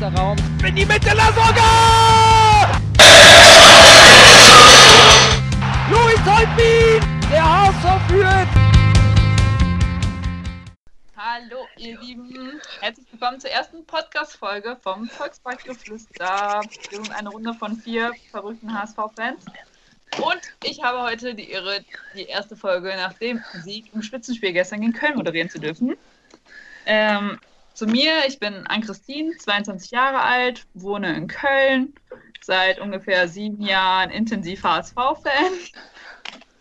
Meter Raum. In die Mitte, Lasogga! Luis Holtbein! Der HSV führt! Hallo, ihr Lieben. Herzlich willkommen zur ersten Podcast-Folge vom Volksparkgeflüster. Wir sind eine Runde von vier verrückten HSV-Fans. Und ich habe heute die Ehre, die erste Folge nach dem Sieg im Spitzenspiel gestern gegen Köln moderieren zu dürfen. Ähm, zu mir, ich bin Ann-Christine, 22 Jahre alt, wohne in Köln, seit ungefähr sieben Jahren intensiv HSV-Fan.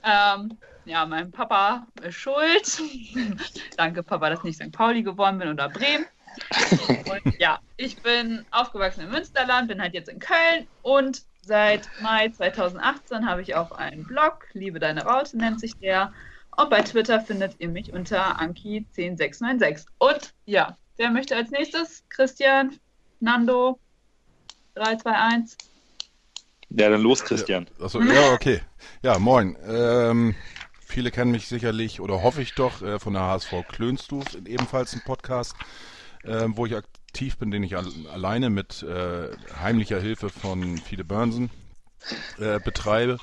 Ähm, ja, mein Papa ist schuld. Danke, Papa, dass ich nicht St. Pauli geworden bin oder Bremen. Und ja, ich bin aufgewachsen im Münsterland, bin halt jetzt in Köln und seit Mai 2018 habe ich auch einen Blog, Liebe deine Raute nennt sich der. Und bei Twitter findet ihr mich unter Anki10696. Und ja, wer möchte als nächstes? Christian, Nando, 321. Ja, dann los, Christian. Ja, achso, ja okay. Ja, moin. Ähm, viele kennen mich sicherlich, oder hoffe ich doch, äh, von der HSV Klönstuf, ebenfalls ein Podcast, äh, wo ich aktiv bin, den ich al alleine mit äh, heimlicher Hilfe von Fiede Burnsen äh, betreibe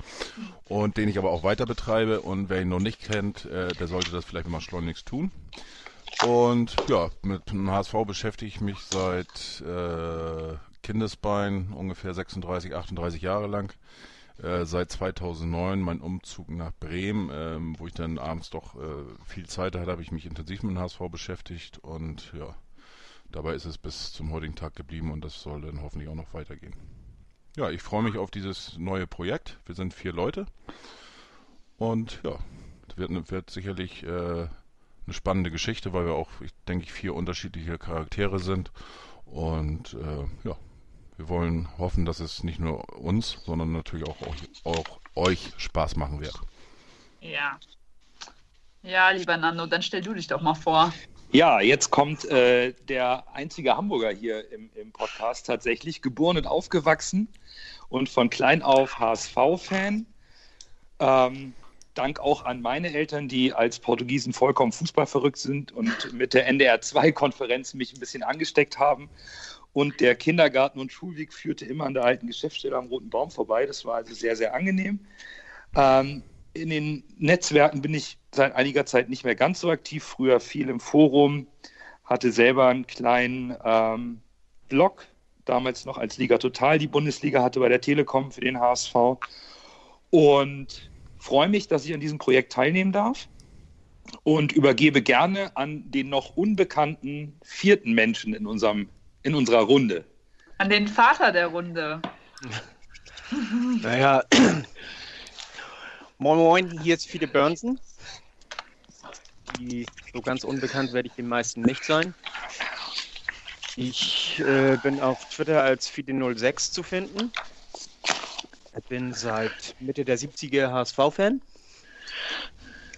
und den ich aber auch weiter betreibe. Und wer ihn noch nicht kennt, äh, der sollte das vielleicht mal schleunigst tun. Und ja, mit dem HSV beschäftige ich mich seit äh, Kindesbein, ungefähr 36, 38 Jahre lang. Äh, seit 2009 mein Umzug nach Bremen, ähm, wo ich dann abends doch äh, viel Zeit hatte, habe ich mich intensiv mit dem HSV beschäftigt und ja, dabei ist es bis zum heutigen Tag geblieben und das soll dann hoffentlich auch noch weitergehen. Ja, ich freue mich auf dieses neue Projekt. Wir sind vier Leute und ja, wird, wird, sicherlich äh, eine spannende Geschichte, weil wir auch, ich denke, vier unterschiedliche Charaktere sind und äh, ja, wir wollen hoffen, dass es nicht nur uns, sondern natürlich auch, auch, auch euch Spaß machen wird. Ja. Ja, lieber Nando, dann stell du dich doch mal vor. Ja, jetzt kommt äh, der einzige Hamburger hier im, im, Podcast tatsächlich, geboren und aufgewachsen und von klein auf HSV-Fan. Ähm, Dank auch an meine Eltern, die als Portugiesen vollkommen fußballverrückt sind und mit der NDR 2-Konferenz mich ein bisschen angesteckt haben. Und der Kindergarten und Schulweg führte immer an der alten Geschäftsstelle am Roten Baum vorbei. Das war also sehr, sehr angenehm. Ähm, in den Netzwerken bin ich seit einiger Zeit nicht mehr ganz so aktiv. Früher viel im Forum, hatte selber einen kleinen ähm, Blog, damals noch als Liga Total die Bundesliga hatte bei der Telekom für den HSV. Und freue mich, dass ich an diesem Projekt teilnehmen darf und übergebe gerne an den noch unbekannten vierten Menschen in unserem in unserer Runde. An den Vater der Runde. naja, moin moin, hier ist Fiete Burnsen. Die, so ganz unbekannt werde ich den meisten nicht sein. Ich äh, bin auf Twitter als Fide06 zu finden. Ich bin seit Mitte der 70er HSV-Fan.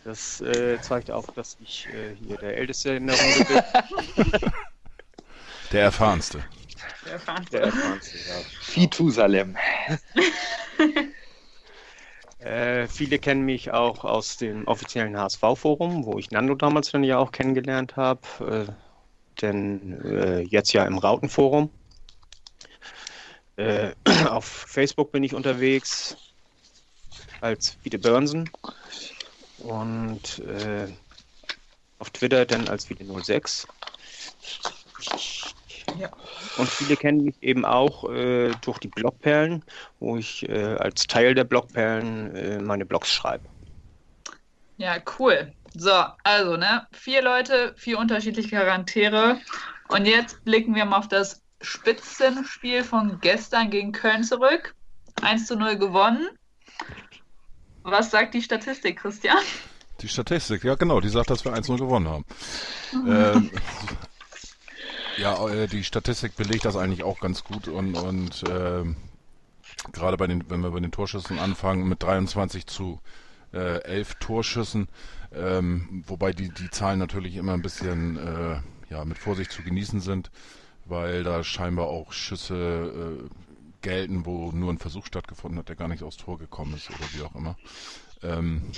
Das äh, zeigt auch, dass ich äh, hier der Älteste in der Runde bin. Der erfahrenste. Der erfahrenste. Der erfahrenste, ja. Fitusalem. äh, viele kennen mich auch aus dem offiziellen HSV-Forum, wo ich Nando damals dann ja auch kennengelernt habe. Äh, denn äh, jetzt ja im Rautenforum. Äh, auf Facebook bin ich unterwegs als Vite Burnsen und äh, auf Twitter dann als Vite06. Ja. Und viele kennen mich eben auch äh, durch die Blogperlen, wo ich äh, als Teil der Blogperlen äh, meine Blogs schreibe. Ja, cool. So, also, ne, vier Leute, vier unterschiedliche Charaktere. Und jetzt blicken wir mal auf das Spitzenspiel von gestern gegen Köln zurück. 1 zu 0 gewonnen. Was sagt die Statistik, Christian? Die Statistik, ja genau, die sagt, dass wir 1-0 gewonnen haben. Mhm. Ähm, ja, äh, die Statistik belegt das eigentlich auch ganz gut und, und äh, gerade bei den, wenn wir bei den Torschüssen anfangen, mit 23 zu äh, 11 Torschüssen, ähm, wobei die, die Zahlen natürlich immer ein bisschen äh, ja, mit Vorsicht zu genießen sind, weil da scheinbar auch Schüsse äh, gelten, wo nur ein Versuch stattgefunden hat, der gar nicht aufs Tor gekommen ist oder wie auch immer. Ähm,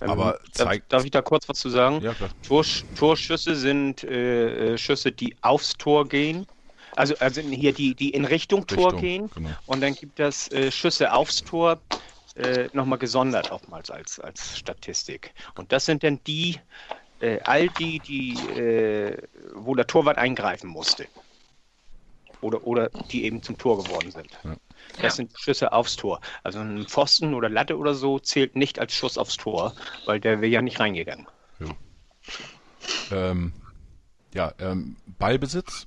ähm, aber zeigt. Darf ich da kurz was zu sagen? Ja, klar. Tor, Torschüsse sind äh, äh, Schüsse, die aufs Tor gehen. Also, also hier die, die in Richtung Tor Richtung, gehen genau. und dann gibt es äh, Schüsse aufs Tor äh, nochmal gesondert oftmals als, als Statistik. Und das sind dann die, äh, all die, die, äh, wo der Torwart eingreifen musste. Oder, oder die eben zum Tor geworden sind. Ja. Das Ja. sind Schüsse aufs Tor. Also ein Pfosten oder Latte oder so zählt nicht als Schuss aufs Tor, weil der wäre ja nicht reingegangen. Ähm, ja, ähm, Ballbesitz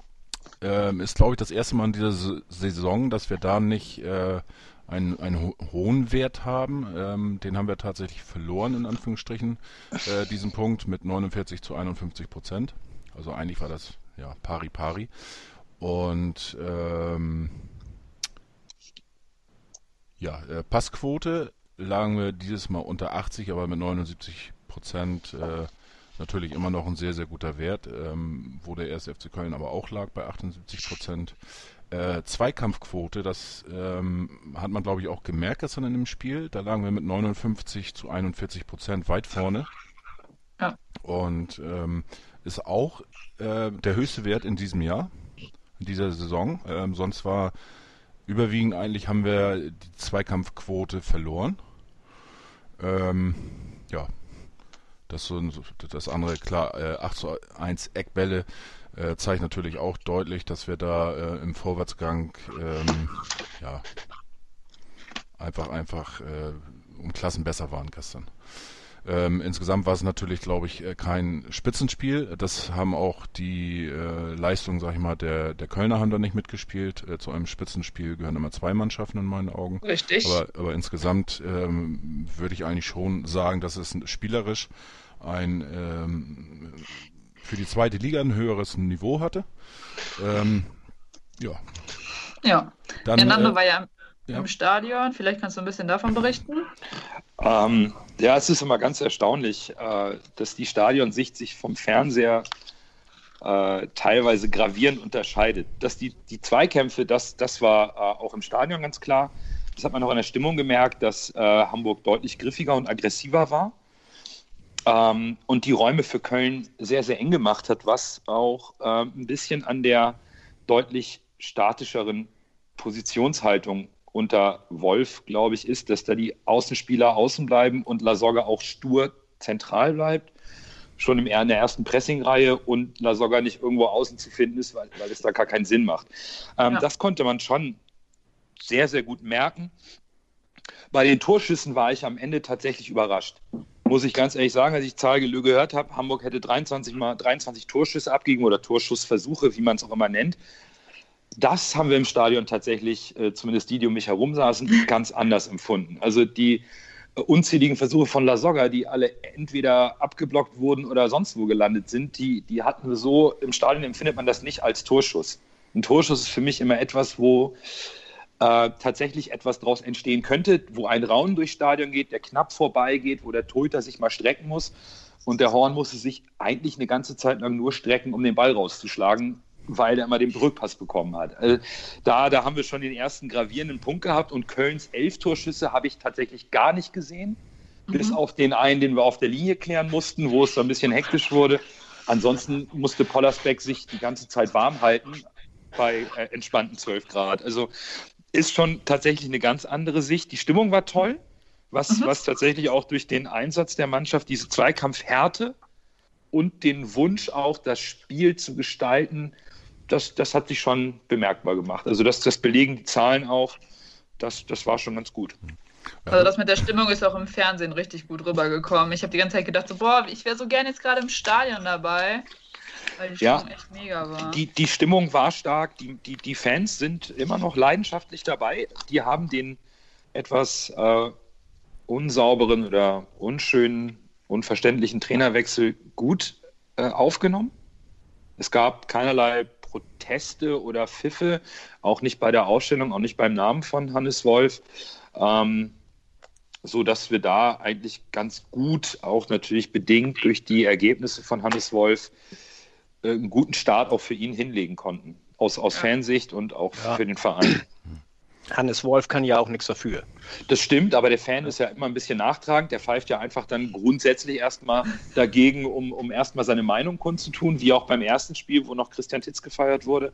ähm, ist, glaube ich, das erste Mal in dieser Saison, dass wir da nicht äh, einen, einen ho hohen Wert haben. Ähm, den haben wir tatsächlich verloren, in Anführungsstrichen, äh, diesen Punkt mit 49 zu 51 Prozent. Also eigentlich war das ja pari pari. Und ähm, ja, äh, Passquote lagen wir dieses Mal unter 80, aber mit 79 Prozent äh, natürlich immer noch ein sehr, sehr guter Wert, ähm, wo der erste FC Köln aber auch lag bei 78 Prozent. Äh, Zweikampfquote, das ähm, hat man glaube ich auch gemerkt gestern in dem Spiel. Da lagen wir mit 59 zu 41 Prozent weit vorne. Ja. Und ähm, ist auch äh, der höchste Wert in diesem Jahr, in dieser Saison. Ähm, sonst war überwiegend eigentlich haben wir die Zweikampfquote verloren. Ähm, ja, das so das andere klar äh, 8 zu 1 Eckbälle äh, zeigt natürlich auch deutlich, dass wir da äh, im Vorwärtsgang ähm, ja einfach einfach äh, um Klassen besser waren gestern. Ähm, insgesamt war es natürlich, glaube ich, äh, kein Spitzenspiel. Das haben auch die äh, Leistungen, sag ich mal, der, der Kölner haben da nicht mitgespielt. Äh, zu einem Spitzenspiel gehören immer zwei Mannschaften in meinen Augen. Richtig. Aber, aber insgesamt ähm, würde ich eigentlich schon sagen, dass es spielerisch ein ähm, für die zweite Liga ein höheres Niveau hatte. Ähm, ja, ja. dann ja, Nando äh, war ja im, ja. im Stadion. Vielleicht kannst du ein bisschen davon berichten. Ähm, ja, es ist immer ganz erstaunlich, äh, dass die Stadionsicht sich vom Fernseher äh, teilweise gravierend unterscheidet. Dass die, die Zweikämpfe, das, das war äh, auch im Stadion ganz klar. Das hat man auch in der Stimmung gemerkt, dass äh, Hamburg deutlich griffiger und aggressiver war. Ähm, und die Räume für Köln sehr, sehr eng gemacht hat, was auch ähm, ein bisschen an der deutlich statischeren Positionshaltung unter Wolf, glaube ich, ist, dass da die Außenspieler außen bleiben und Lasogga auch stur zentral bleibt. Schon im, in der ersten Pressingreihe und Lasogga nicht irgendwo außen zu finden ist, weil, weil es da gar keinen Sinn macht. Ähm, Ja. Das konnte man schon sehr, sehr gut merken. Bei den Torschüssen war ich am Ende tatsächlich überrascht. Muss ich ganz ehrlich sagen, als ich Zahlgelö gehört habe, Hamburg hätte 23 mal 23 Torschüsse abgegeben oder Torschussversuche, wie man es auch immer nennt. Das haben wir im Stadion tatsächlich, äh, zumindest die, die um mich herum saßen, ganz anders empfunden. Also die äh, unzähligen Versuche von Lasogga, die alle entweder abgeblockt wurden oder sonst wo gelandet sind, die, die hatten wir so, im Stadion empfindet man das nicht als Torschuss. Ein Torschuss ist für mich immer etwas, wo äh, tatsächlich etwas daraus entstehen könnte, wo ein Raun durchs Stadion geht, der knapp vorbeigeht, wo der Torhüter sich mal strecken muss. Und der Horn musste sich eigentlich eine ganze Zeit lang nur strecken, um den Ball rauszuschlagen, weil er immer den Rückpass bekommen hat. Also da, da haben wir schon den ersten gravierenden Punkt gehabt und Kölns elf Torschüsse habe ich tatsächlich gar nicht gesehen. Bis auf den einen, den wir auf der Linie klären mussten, wo es so ein bisschen hektisch wurde. Ansonsten musste Pollersbeck sich die ganze Zeit warm halten bei äh, entspannten 12 Grad. Also ist schon tatsächlich eine ganz andere Sicht. Die Stimmung war toll, was, was tatsächlich auch durch den Einsatz der Mannschaft, diese Zweikampfhärte und den Wunsch auch, das Spiel zu gestalten, das, das hat sich schon bemerkbar gemacht. Also das, das belegen die Zahlen auch. Das, das war schon ganz gut. Also das mit der Stimmung ist auch im Fernsehen richtig gut rübergekommen. Ich habe die ganze Zeit gedacht, so, boah, ich wäre so gerne jetzt gerade im Stadion dabei, weil die Ja. Stimmung echt mega war. Die, die Stimmung war stark, die, die, die Fans sind immer noch leidenschaftlich dabei. Die haben den etwas äh, unsauberen oder unschönen, unverständlichen Trainerwechsel gut äh, aufgenommen. Es gab keinerlei Proteste oder Pfiffe, auch nicht bei der Ausstellung, auch nicht beim Namen von Hannes Wolf. Ähm, so dass wir da eigentlich ganz gut, auch natürlich bedingt durch die Ergebnisse von Hannes Wolf, einen guten Start auch für ihn hinlegen konnten. Aus, aus Ja. Fansicht und auch Ja. für den Verein. Hannes Wolf kann ja auch nichts dafür. Das stimmt, aber der Fan ist ja immer ein bisschen nachtragend. Der pfeift ja einfach dann grundsätzlich erstmal dagegen, um, um erstmal seine Meinung kundzutun, wie auch beim ersten Spiel, wo noch Christian Titz gefeiert wurde.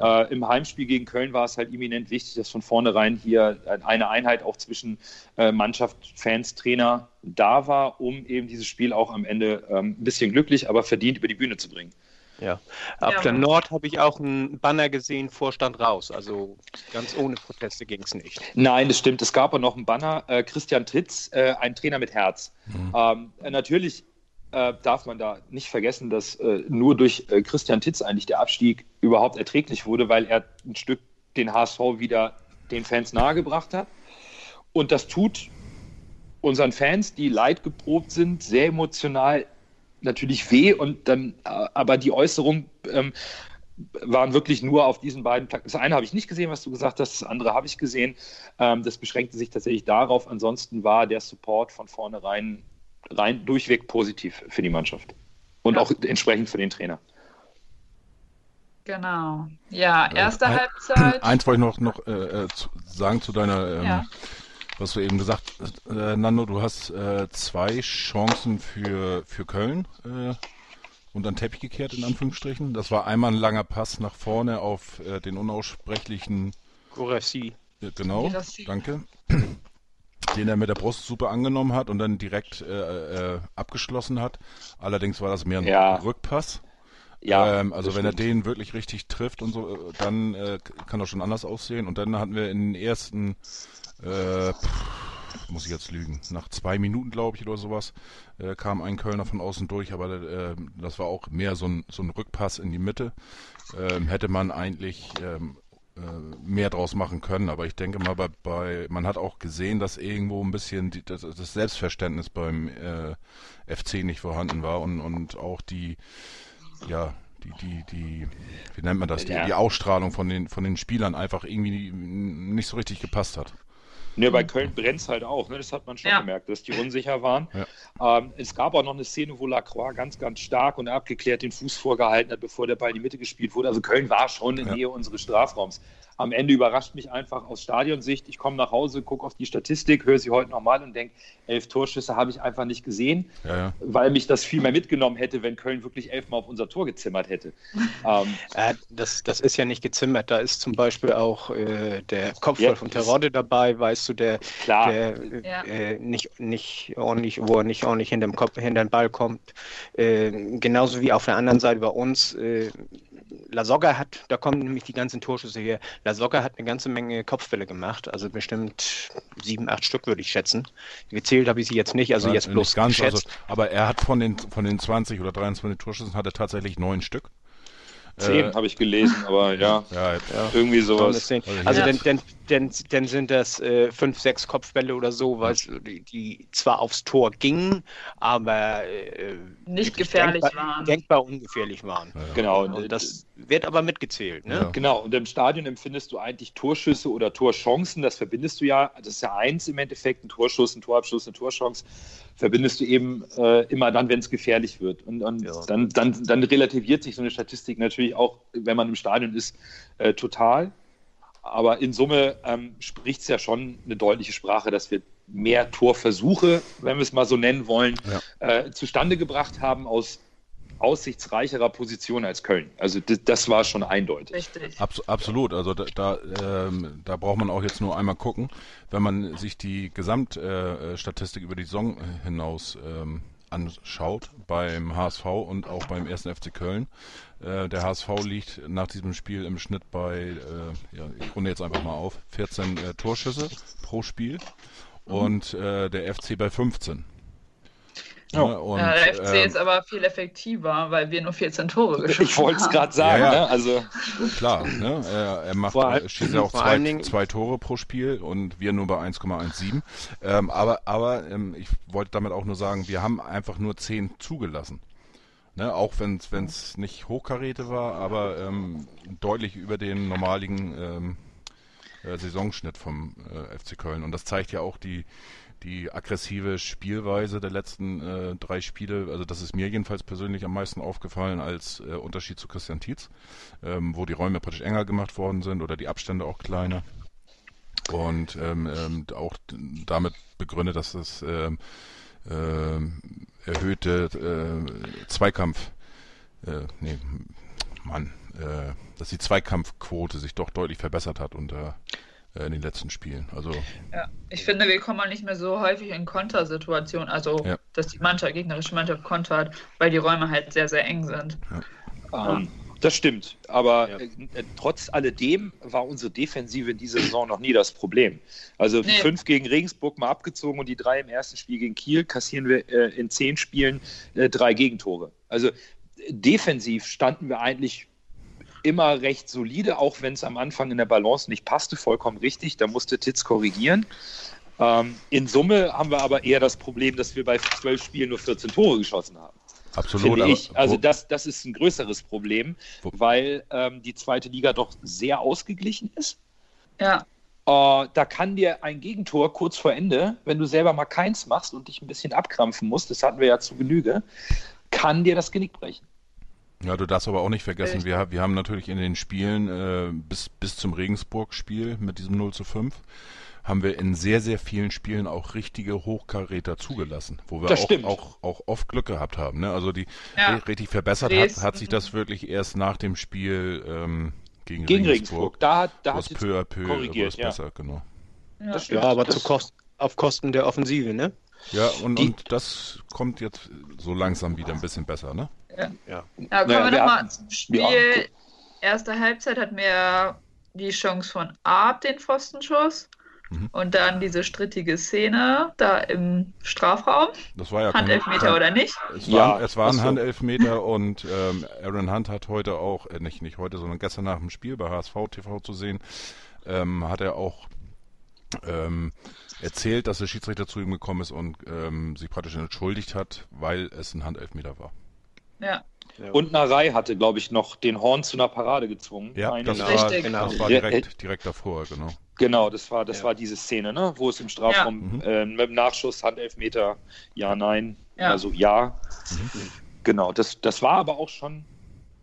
Äh, Im Heimspiel gegen Köln war es halt eminent wichtig, dass von vornherein hier eine Einheit auch zwischen äh, Mannschaft, Fans, Trainer da war, um eben dieses Spiel auch am Ende ähm, ein bisschen glücklich, aber verdient über die Bühne zu bringen. Ja. Auf ja. der Nord habe ich auch einen Banner gesehen, Vorstand raus. Also ganz ohne Proteste ging es nicht. Nein, das stimmt. Es gab auch noch einen Banner. Äh, Christian Tritz, äh, ein Trainer mit Herz. Mhm. Ähm, natürlich äh, darf man da nicht vergessen, dass äh, nur durch äh, Christian Titz eigentlich der Abstieg überhaupt erträglich wurde, weil er ein Stück den HSV wieder den Fans nahegebracht hat. Und das tut unseren Fans, die leidgeprobt sind, sehr emotional natürlich weh und dann, äh, aber die Äußerung ähm, waren wirklich nur auf diesen beiden Plakaten. Das eine habe ich nicht gesehen, was du gesagt hast, das andere habe ich gesehen. Ähm, das beschränkte sich tatsächlich darauf. Ansonsten war der Support von vornherein rein durchweg positiv für die Mannschaft und ja. auch entsprechend für den Trainer. Genau. Ja, erste Ein, Halbzeit. Eins wollte ich noch, noch äh, äh zu, sagen zu deiner ähm, ja was du eben gesagt äh, Nando, du hast äh, zwei Chancen für, für Köln äh, unter den Teppich gekehrt, in Anführungsstrichen. Das war einmal ein langer Pass nach vorne auf äh, den unaussprechlichen Gorassi. Äh, genau, danke. Den er mit der Brust super angenommen hat und dann direkt äh, äh, abgeschlossen hat. Allerdings war das mehr ein ja. Rückpass. Ja, ähm, also wenn stimmt. er den wirklich richtig trifft und so, äh, dann äh, kann er schon anders aussehen. Und dann hatten wir in den ersten äh, pff, muss ich jetzt lügen, nach zwei Minuten, glaube ich, oder sowas, äh, kam ein Kölner von außen durch, aber äh, das war auch mehr so ein, so ein Rückpass in die Mitte. Ähm, hätte man eigentlich ähm, äh, mehr draus machen können, aber ich denke mal, bei, bei man hat auch gesehen, dass irgendwo ein bisschen die, das, das, Selbstverständnis beim äh, FC nicht vorhanden war und, und auch die, ja, die, die, die, wie nennt man das, die, die Ausstrahlung von den, von den Spielern einfach irgendwie nicht so richtig gepasst hat. Ne, bei Köln brennt es halt auch, ne? das hat man schon ja. gemerkt, dass die unsicher waren. Ja. Ähm, es gab auch noch eine Szene, wo Lacroix ganz, ganz stark und abgeklärt den Fuß vorgehalten hat, bevor der Ball in die Mitte gespielt wurde. Also Köln war schon in ja. Nähe unseres Strafraums am Ende überrascht mich einfach aus Stadionsicht. Ich komme nach Hause, gucke auf die Statistik, höre sie heute nochmal und denke, elf Torschüsse habe ich einfach nicht gesehen, ja, ja. weil mich das viel mehr mitgenommen hätte, wenn Köln wirklich elfmal auf unser Tor gezimmert hätte. ähm, äh, das, das ist ja nicht gezimmert. Da ist zum Beispiel auch äh, der Kopfball ja, von Terodde dabei, weißt du, der, klar. der äh, nicht, nicht ordentlich, wo er nicht ordentlich hinter dem, Kopf, hinter den Ball kommt. Äh, genauso wie auf der anderen Seite bei uns La Soga hat, da kommen nämlich die ganzen Torschüsse her. La Soga hat eine ganze Menge Kopfbälle gemacht, also bestimmt sieben, acht Stück würde ich schätzen. Gezählt habe ich sie jetzt nicht, also Nein, jetzt bloß ganz, also, aber er hat von den, von den 20 oder 23 Torschüssen hat er tatsächlich neun Stück. Zehn äh, habe ich gelesen, aber ja, ja, ja. irgendwie sowas. Also ja. dann, dann, dann, dann sind das äh, fünf, sechs Kopfbälle oder so, weil die, die zwar aufs Tor gingen, aber äh, nicht gefährlich denkbar, waren. Denkbar ungefährlich waren. Genau. Und das wird aber mitgezählt. Ne? Genau. Und im Stadion empfindest du eigentlich Torschüsse oder Torchancen. Das verbindest du ja. Das ist ja eins im Endeffekt: ein Torschuss, ein Torabschluss, eine Torchance verbindest du eben äh, immer dann, wenn es gefährlich wird. Und, und ja. dann, dann, dann relativiert sich so eine Statistik natürlich auch, wenn man im Stadion ist, äh, total. Aber in Summe ähm, spricht es ja schon eine deutliche Sprache, dass wir mehr Torversuche, wenn wir es mal so nennen wollen, ja. äh, zustande gebracht haben aus aussichtsreicherer Position als Köln. Also das, das war schon eindeutig. Richtig. Abs absolut. Also da, da, ähm, da, braucht man auch jetzt nur einmal gucken, wenn man sich die Gesamtstatistik äh, über die Saison hinaus ähm, anschaut beim HSV und auch beim 1. FC Köln. Äh, der HSV liegt nach diesem Spiel im Schnitt bei, äh, ja, ich runde jetzt einfach mal auf, 14 äh, Torschüsse pro Spiel mhm. und äh, der FC bei 15. Ja. Ne, und, ja, der FC ähm, ist aber viel effektiver, weil wir nur 14 Tore geschossen haben. Ich wollte es gerade sagen, ja, ja. Ne? Also. Klar, ne? er, er macht, vor, schießt ja auch zwei, zwei, Tore pro Spiel und wir nur bei 1,17. Ähm, aber aber ähm, ich wollte damit auch nur sagen, wir haben einfach nur 10 zugelassen. Ne, auch wenn es nicht Hochkaräte war, aber ähm, deutlich über den normaligen ähm, äh, Saisonschnitt vom äh, FC Köln. Und das zeigt ja auch die, die aggressive Spielweise der letzten äh, drei Spiele, also das ist mir jedenfalls persönlich am meisten aufgefallen als äh, Unterschied zu Christian Tietz, ähm, wo die Räume praktisch enger gemacht worden sind oder die Abstände auch kleiner. Und ähm, ähm, auch damit begründet, dass das ähm, ähm, erhöhte äh, Zweikampf, äh, nee, Mann, äh, dass die Zweikampfquote sich doch deutlich verbessert hat unter äh, in den letzten Spielen. Also Ja, ich finde, wir kommen auch nicht mehr so häufig in Kontersituationen, also Ja. dass die Mannschaft, gegnerische Mannschaft kontert, weil die Räume halt sehr, sehr eng sind. Ähm, das stimmt. Aber Ja. äh, äh, trotz alledem war unsere Defensive in dieser Saison noch nie das Problem. Also Nee. fünf gegen Regensburg mal abgezogen und die drei im ersten Spiel gegen Kiel kassieren wir äh, in zehn Spielen äh, drei Gegentore. Also defensiv standen wir eigentlich immer recht solide, auch wenn es am Anfang in der Balance nicht passte, vollkommen richtig. Da musste Titz korrigieren. Ähm, in Summe haben wir aber eher das Problem, dass wir bei zwölf Spielen nur 14 Tore geschossen haben absolut. finde aber ich. Also das, das ist ein größeres Problem, Wo- weil ähm, die zweite Liga doch sehr ausgeglichen ist. Ja, Äh, da kann dir ein Gegentor kurz vor Ende, wenn du selber mal keins machst und dich ein bisschen abkrampfen musst, das hatten wir ja zu Genüge, kann dir das Genick brechen. Ja, du darfst aber auch nicht vergessen, wir, wir haben natürlich in den Spielen äh, bis, bis zum Regensburg-Spiel mit diesem 0 zu 5, haben wir in sehr, sehr vielen Spielen auch richtige Hochkaräter zugelassen, wo wir auch, auch, auch oft Glück gehabt haben. Ne? Also die Ja. ri- richtig verbessert hat, Dresden. hat sich das wirklich erst nach dem Spiel ähm, gegen, Gegen Regensburg. Regensburg. Da hat, da hat es peu à peu korrigiert, was ja. besser, genau. ja. Das stimmt. Ja, aber Das- zu Kost, auf Kosten der Offensive, ne? Ja, und, Die- und das kommt jetzt so langsam wieder ein bisschen besser, ne? Ja. Ja, kommen Naja, wir nochmal zum Spiel. ja. Erste Halbzeit hatten wir die Chance von Art, den Pfostenschuss. Mhm. Und dann diese strittige Szene da im Strafraum. Das war ja kein- Handelfmeter kein- oder nicht? Es Ja, war, es war ein so. Handelfmeter und ähm, Aaron Hunt hat heute auch, äh, nicht, nicht heute, sondern gestern nach dem Spiel bei HSV TV zu sehen, ähm, hat er auch ähm, erzählt, dass der Schiedsrichter zu ihm gekommen ist und ähm, sich praktisch entschuldigt hat, weil es ein Handelfmeter war. Ja. Und Narei hatte, glaube ich, noch den Horn zu einer Parade gezwungen. Ja, das war, Richtig. Genau. das war Ja, direkt, direkt davor, genau. Genau, das war, das Ja. war diese Szene, ne? wo es im Strafraum Ja. äh, mit dem Nachschuss, Handelfmeter, ja, nein, Ja. also ja. Genau, das, das war aber auch schon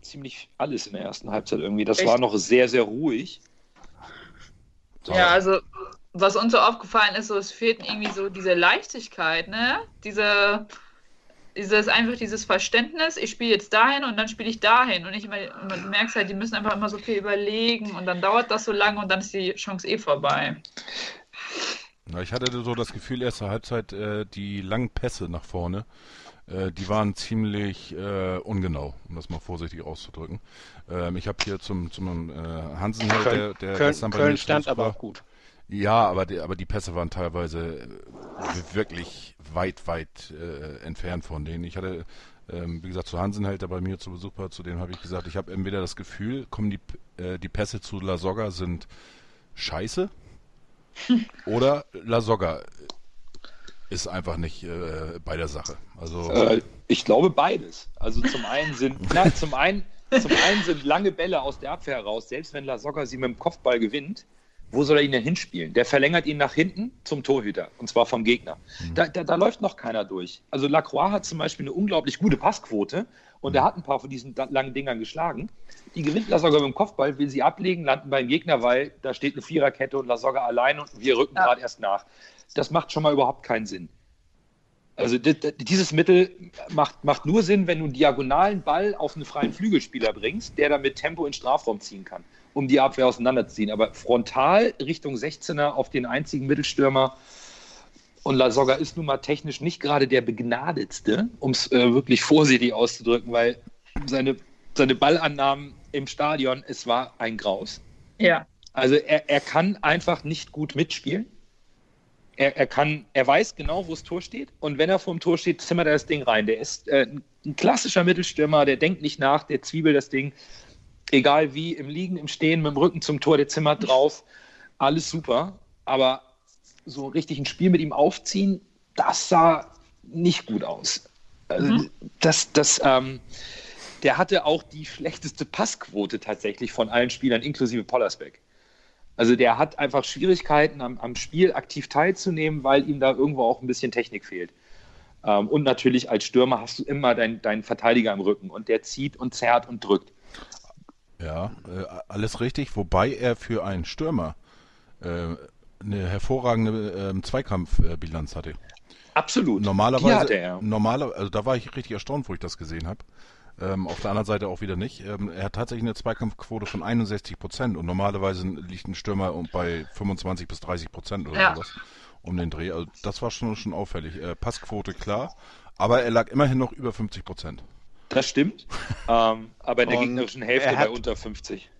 ziemlich alles in der ersten Halbzeit irgendwie. Das Echt? war noch sehr, sehr ruhig. Ja, also was uns so aufgefallen ist, so es fehlt irgendwie so diese Leichtigkeit, ne? Diese, dieses einfach dieses Verständnis, ich spiele jetzt dahin und dann spiele ich dahin. Und ich immer, und du merkst halt, die müssen einfach immer so viel überlegen und dann dauert das so lange und dann ist die Chance eh vorbei. Na, ich hatte so das Gefühl, erste Halbzeit, äh, die langen Pässe nach vorne, äh, die waren ziemlich äh, ungenau, um das mal vorsichtig auszudrücken. Ähm, ich habe hier zum, zum äh, Hansen, der, Köln, der Köln, gestern bei Köln mir stand aber auch gut. Ja, aber die, aber die Pässe waren teilweise äh, wirklich weit, weit äh, entfernt von denen. Ich hatte, ähm, wie gesagt, zu Hansen hält, der bei mir zu Besuch war, zu dem habe ich gesagt, ich habe entweder das Gefühl, kommen die, äh, die Pässe zu La Soga sind scheiße oder La Soga ist einfach nicht äh, bei der Sache. Also Äh, ich glaube beides. Also zum einen sind, na, zum einen, zum einen sind lange Bälle aus der Abwehr heraus, selbst wenn La Soga sie mit dem Kopfball gewinnt, wo soll er ihn denn hinspielen? Der verlängert ihn nach hinten zum Torhüter und zwar vom Gegner. Da, da, da läuft noch keiner durch. Also Lacroix hat zum Beispiel eine unglaublich gute Passquote und er hat ein paar von diesen langen Dingern geschlagen. Die gewinnt La Soga mit dem Kopfball, will sie ablegen, landen beim Gegner, weil da steht eine Viererkette und La Soga allein und wir rücken Ja. gerade erst nach. Das macht schon mal überhaupt keinen Sinn. Also di- di- dieses Mittel macht, macht nur Sinn, wenn du einen diagonalen Ball auf einen freien Flügelspieler bringst, der dann mit Tempo in den Strafraum ziehen kann, um die Abwehr auseinanderzuziehen. Aber frontal Richtung 16er auf den einzigen Mittelstürmer und La Soga ist nun mal technisch nicht gerade der begnadetste, um es äh, wirklich vorsichtig auszudrücken, weil seine, seine Ballannahmen im Stadion, es war ein Graus. Ja. Also er, er kann einfach nicht gut mitspielen. Er, er kann, er weiß genau, wo das Tor steht. Und wenn er vor dem Tor steht, zimmert er das Ding rein. Der ist äh, ein klassischer Mittelstürmer, der denkt nicht nach, der zwiebelt das Ding. Egal wie, im Liegen, im Stehen, mit dem Rücken zum Tor, der zimmert drauf. Alles super. Aber so richtig ein Spiel mit ihm aufziehen, das sah nicht gut aus. Also, das, das, ähm, der hatte auch die schlechteste Passquote tatsächlich von allen Spielern, inklusive Pollersbeck. Also der hat einfach Schwierigkeiten am, am Spiel aktiv teilzunehmen, weil ihm da irgendwo auch ein bisschen Technik fehlt. Ähm, und natürlich als Stürmer hast du immer deinen deinen Verteidiger im Rücken und der zieht und zerrt und drückt. Ja, äh, alles richtig, wobei er für einen Stürmer äh, eine hervorragende ähm, Zweikampfbilanz hatte. Absolut. Normalerweise, Die hatte er. normaler, also da war ich richtig erstaunt, wo ich das gesehen habe. Ähm, auf der anderen Seite auch wieder nicht. Ähm, er hat tatsächlich eine Zweikampfquote von 61 Prozent und normalerweise liegt ein Stürmer bei 25 bis 30 Prozent oder Ja. sowas um den Dreh. Also das war schon, schon auffällig. Äh, Passquote klar, aber er lag immerhin noch über 50 Prozent. Das stimmt. ähm, aber in der Und gegnerischen Hälfte er bei hat- unter 50.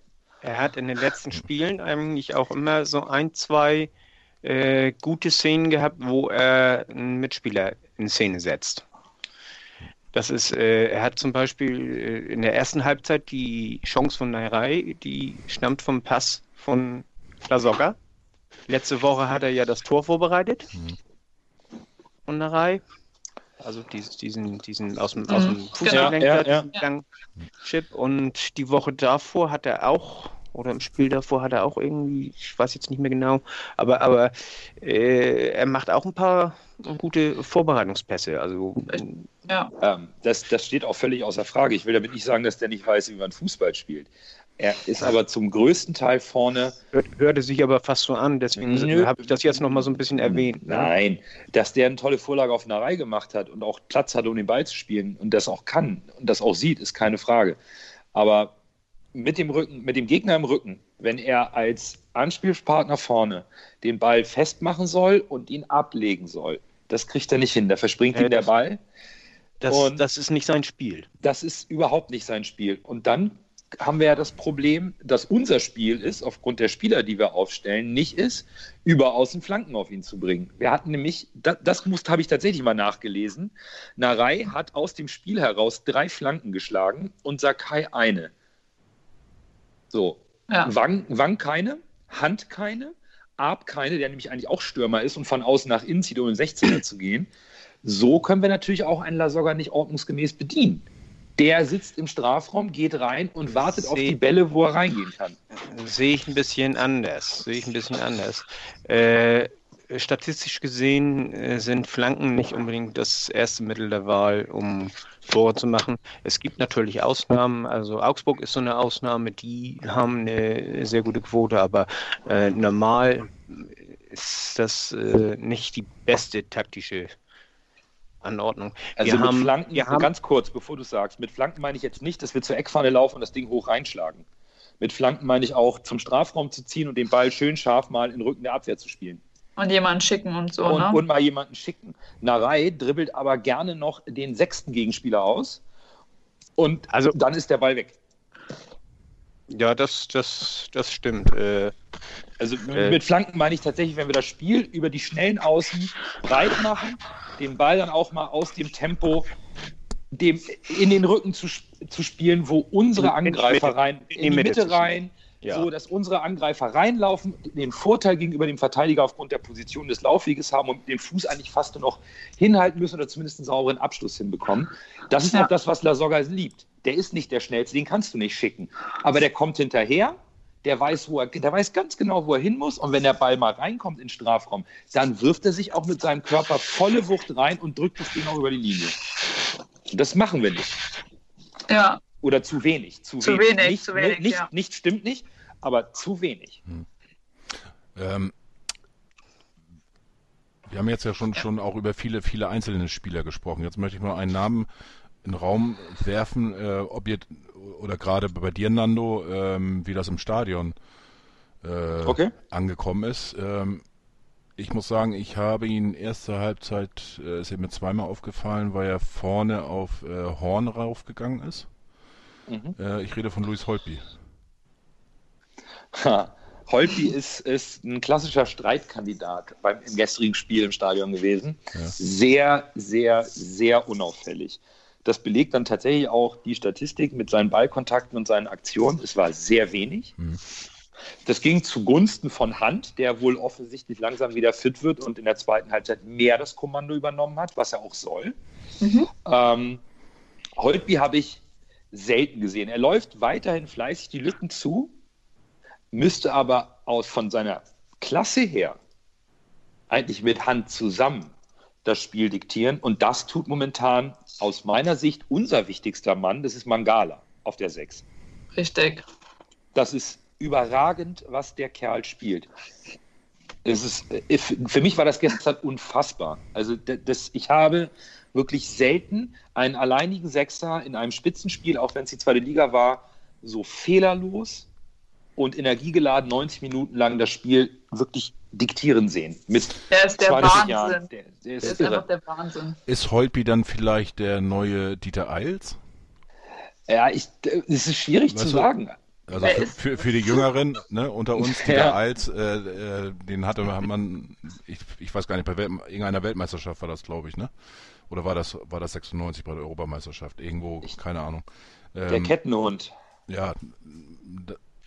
Er hat in den letzten Spielen eigentlich auch immer so ein, zwei äh, gute Szenen gehabt, wo er einen Mitspieler in Szene setzt. Das ist, äh, er hat zum Beispiel äh, in der ersten Halbzeit die Chance von Nairei, die stammt vom Pass von Lasogga. Letzte Woche hat er ja das Tor vorbereitet Mhm. von Nairei. Also dies- diesen, diesen aus dem, aus Mhm, dem Fußballlenker, genau. Ja, ja, diesen langen Chip. Und die Woche davor hat er auch, oder im Spiel davor hat er auch irgendwie, ich weiß jetzt nicht mehr genau, aber, aber äh, er macht auch ein paar gute Vorbereitungspässe. Also Ja. Ähm, das, das steht auch völlig außer Frage. Ich will damit nicht sagen, dass der nicht weiß, wie man Fußball spielt. Er ist aber zum größten Teil vorne. hört, hörte sich aber fast so an, deswegen habe ich das jetzt nochmal so ein bisschen erwähnt. ne? Nein, dass der eine tolle Vorlage auf einer Reihe gemacht hat und auch Platz hat, um den Ball zu spielen und das auch kann und das auch sieht, ist keine Frage. Aber mit dem Rücken, mit dem Gegner im Rücken, wenn er als Anspielpartner vorne den Ball festmachen soll und ihn ablegen soll, das kriegt er nicht hin. Da verspringt ihm der Ball. Das, Und- das ist nicht sein Spiel. Das ist überhaupt nicht sein Spiel. Und dann haben wir ja das Problem, dass unser Spiel ist, aufgrund der Spieler, die wir aufstellen, nicht ist, über außen Flanken auf ihn zu bringen. Wir hatten nämlich, das, das habe ich tatsächlich mal nachgelesen, Narei hat aus dem Spiel heraus drei Flanken geschlagen und Sakai eine. So, Ja. Wang, Wang keine, Hand keine, Arp keine, der nämlich eigentlich auch Stürmer ist und von außen nach innen zieht, um in den 16er zu gehen. So können wir natürlich auch einen Lasogga nicht ordnungsgemäß bedienen. Der sitzt im Strafraum, geht rein und wartet auf Seh- die Bälle, wo er reingehen kann. Sehe ich ein bisschen anders. Sehe ich ein bisschen anders. Äh, statistisch gesehen äh, sind Flanken nicht unbedingt das erste Mittel der Wahl, um Tore zu machen. Es gibt natürlich Ausnahmen. Also Augsburg ist so eine Ausnahme, die haben eine sehr gute Quote, aber äh, normal ist das äh, nicht die beste taktische Anordnung. Also Wir mit haben- Flanken, wir haben- ganz kurz, bevor du sagst, mit Flanken meine ich jetzt nicht, dass wir zur Eckfahne laufen und das Ding hoch reinschlagen. Mit Flanken meine ich auch, zum Strafraum zu ziehen und den Ball schön scharf mal in den Rücken der Abwehr zu spielen. Und jemanden schicken und so, und, ne? und mal jemanden schicken. Narei dribbelt aber gerne noch den sechsten Gegenspieler aus und Also- dann ist der Ball weg. Ja, das, das, das stimmt. Äh, Also Äh. mit Flanken meine ich tatsächlich, wenn wir das Spiel über die schnellen Außen breit machen, den Ball dann auch mal aus dem Tempo dem in den Rücken zu, zu spielen, wo unsere Angreifer rein, in, die Mitte rein, Ja. so dass unsere Angreifer reinlaufen, den Vorteil gegenüber dem Verteidiger aufgrund der Position des Laufweges haben und den Fuß eigentlich fast nur noch hinhalten müssen oder zumindest einen sauberen Abschluss hinbekommen. Das ist Ja. auch das, was Lasogga liebt. Der ist nicht der schnellste, den kannst du nicht schicken. Aber der kommt hinterher, der weiß, wo er, der weiß ganz genau, wo er hin muss. Und wenn der Ball mal reinkommt in den Strafraum, dann wirft er sich auch mit seinem Körper volle Wucht rein und drückt das Ding auch über die Linie. Das machen wir nicht. Ja, Oder zu wenig. Zu, Zu wenig, Nicht, zu wenig, nicht, ja. nicht stimmt nicht, aber zu wenig. Ähm, wir haben jetzt ja schon, schon auch über viele, viele einzelne Spieler gesprochen. Jetzt möchte ich mal einen Namen in den Raum werfen, äh, ob ihr, oder gerade bei dir, Nando, ähm, wie das im Stadion äh, Okay. angekommen ist. Ähm, ich muss sagen, ich habe ihn erste Halbzeit, äh, ist mir zweimal aufgefallen, weil er vorne auf äh, Horn raufgegangen ist. Mhm. Äh, ich rede von Luis. Ha. Holtby ist, ist ein klassischer Streitkandidat beim, im gestrigen Spiel im Stadion gewesen. Ja. Sehr, sehr, sehr unauffällig. Das belegt dann tatsächlich auch die Statistik mit seinen Ballkontakten und seinen Aktionen. Es war sehr wenig. Mhm. Das ging zugunsten von Hand, der wohl offensichtlich langsam wieder fit wird und in der zweiten Halbzeit mehr das Kommando übernommen hat, was er auch soll. Mhm. Ähm, Holtby habe ich selten gesehen. Er läuft weiterhin fleißig die Lücken zu, müsste aber aus, von seiner Klasse her eigentlich mit Hand zusammen das Spiel diktieren. Und das tut momentan aus meiner Sicht unser wichtigster Mann, das ist Mangala auf der 6. richtig. Das ist überragend, was der Kerl spielt. Es ist, äh, für mich war das gestern unfassbar. Also das, ich habe wirklich selten einen alleinigen Sechser in einem Spitzenspiel, auch wenn es die zweite Liga war, so fehlerlos und energiegeladen 90 Minuten lang das Spiel wirklich diktieren sehen. Mit der ist der Wahnsinn. Jahren. Der, der ist, der ist einfach der Wahnsinn. Ist Holtby dann vielleicht der neue Dieter Eils? Ja, ich, es ist schwierig weißt zu du, sagen. Also für, für, für, die Jüngeren ne, unter uns, Dieter ja. Eils, äh, äh, den hatte man, ich, ich weiß gar nicht, bei Welt, irgendeiner Weltmeisterschaft war das, glaube ich, ne? Oder war das, war das 96 bei der Europameisterschaft? Irgendwo, ich, keine Ahnung. Ähm, der Kettenhund. Ja,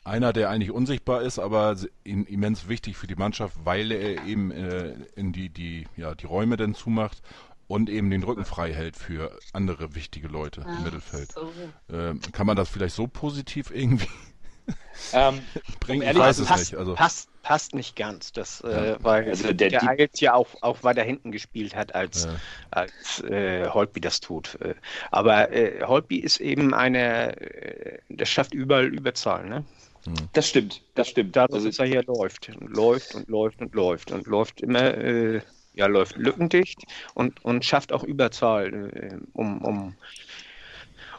einer, der eigentlich unsichtbar ist, aber immens wichtig für die Mannschaft, weil er eben äh, in die, die, ja, die Räume dann zumacht und eben den Rücken frei hält für andere wichtige Leute Ach, im Mittelfeld. So. Ähm, kann man das vielleicht so positiv irgendwie ähm, bringen? Ich weiß es passt, nicht. Also. Passt, passt nicht ganz. Das, äh, ja. äh, weil also der, der Eils ja auch, auch weiter hinten gespielt hat, als, ja. als äh, Holtby das tut. Äh, aber äh, Holtby ist eben eine, äh, das schafft überall Überzahl, ne? Hm. Das stimmt, das stimmt. Dadurch, also, dass er hier läuft, läuft und läuft und läuft und läuft immer, äh, ja, läuft lückendicht und, und schafft auch Überzahl, äh, um, um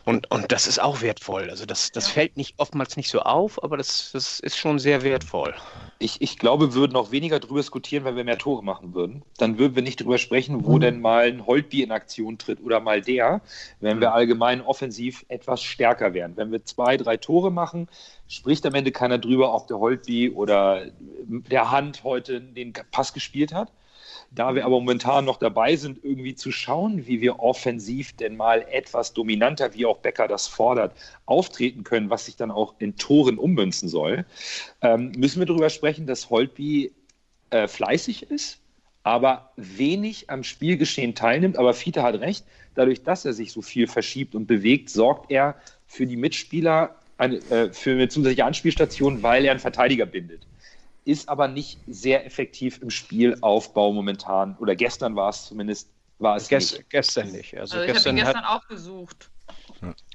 und, und das ist auch wertvoll. Also das, das fällt nicht oftmals nicht so auf, aber das, das ist schon sehr wertvoll. Ich, ich glaube, wir würden auch weniger darüber diskutieren, wenn wir mehr Tore machen würden. Dann würden wir nicht darüber sprechen, wo mhm. denn mal ein Holtby in Aktion tritt oder mal der, wenn wir mhm. allgemein offensiv etwas stärker wären. Wenn wir zwei, drei Tore machen, spricht am Ende keiner drüber, ob der Holtby oder der Hand heute den Pass gespielt hat. Da wir aber momentan noch dabei sind, irgendwie zu schauen, wie wir offensiv denn mal etwas dominanter, wie auch Becker das fordert, auftreten können, was sich dann auch in Toren ummünzen soll, ähm, müssen wir darüber sprechen, dass Holtby äh, fleißig ist, aber wenig am Spielgeschehen teilnimmt. Aber Fiete hat recht, dadurch, dass er sich so viel verschiebt und bewegt, sorgt er für die Mitspieler eine, äh, für eine zusätzliche Anspielstation, weil er einen Verteidiger bindet ist aber nicht sehr effektiv im Spielaufbau momentan. Oder gestern war es zumindest. War es Gest, nicht. Gestern nicht. Also, also ich habe ihn gestern hat, auch gesucht.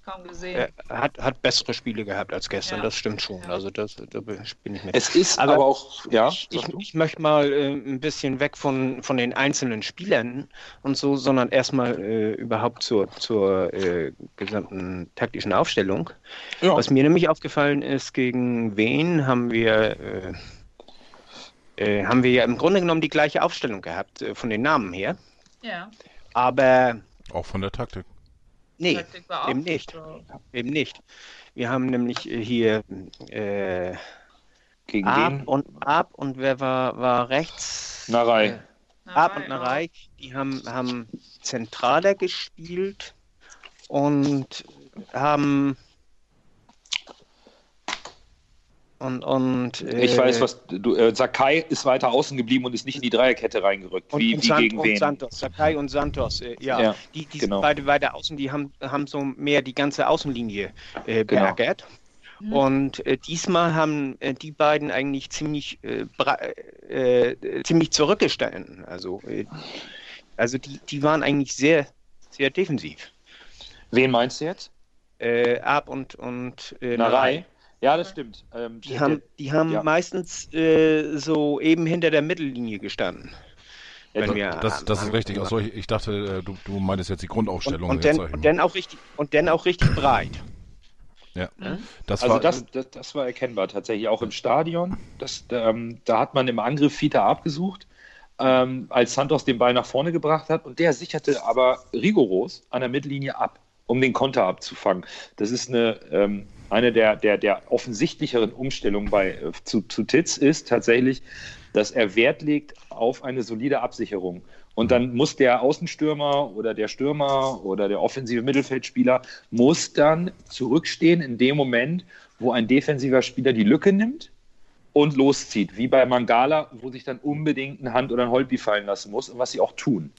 Kaum gesehen. Er hat, hat bessere Spiele gehabt als gestern, ja. das stimmt schon. Also das, da bin ich mit. Es ist aber, aber auch, ja. Ich, ich, möchte mal äh, ein bisschen weg von, von den einzelnen Spielern und so, sondern erstmal äh, überhaupt zur, zur äh, gesamten taktischen Aufstellung. Ja. Was mir nämlich aufgefallen ist, gegen wen haben wir äh, haben wir ja im Grunde genommen die gleiche Aufstellung gehabt, äh, von den Namen her. Ja. Aber. Auch von der Taktik. Nee, Taktik eben nicht. So. Eben nicht. Wir haben nämlich äh, hier äh, gegen Ab wen? und Ab und wer war, war rechts? Narei. Äh, Ab und Narei, die haben, haben zentraler gespielt und haben und, und, äh, ich weiß, was du. Äh, Sakai ist weiter außen geblieben und ist nicht in die Dreierkette reingerückt. Und, wie, und wie gegen wen? Santos, Sakai und Santos, äh, ja. ja. Die, die genau. sind beide weiter außen, die haben, haben so mehr die ganze Außenlinie äh, genau. beärgert. Mhm. Und äh, diesmal haben äh, die beiden eigentlich ziemlich, äh, äh, ziemlich zurückgestanden. Also, äh, also die, die waren eigentlich sehr, sehr defensiv. Wen meinst du jetzt? Äh, Ab und, und äh, Narei. Ja, das stimmt. Ähm, die, haben, die haben ja. meistens äh, so eben hinter der Mittellinie gestanden. Ja, das, wir, das, das ist richtig. Also ich, ich dachte, äh, du, du meintest jetzt die Grundausstellung. Und, und, dann, und dann, auch richtig, und dann auch richtig breit. Ja, mhm. das also war, das, das, das, war erkennbar tatsächlich auch im Stadion. Das, ähm, da hat man im Angriff Fita abgesucht, ähm, als Santos den Ball nach vorne gebracht hat und der sicherte aber rigoros an der Mittellinie ab, um den Konter abzufangen. Das ist eine ähm, eine der, der, der offensichtlicheren Umstellungen bei, äh, zu, zu Titz ist tatsächlich, dass er Wert legt auf eine solide Absicherung. Und dann muss der Außenstürmer oder der Stürmer oder der offensive Mittelfeldspieler muss dann zurückstehen in dem Moment, wo ein defensiver Spieler die Lücke nimmt und loszieht, wie bei Mangala, wo sich dann unbedingt eine Hand oder ein Holpi fallen lassen muss und was sie auch tun.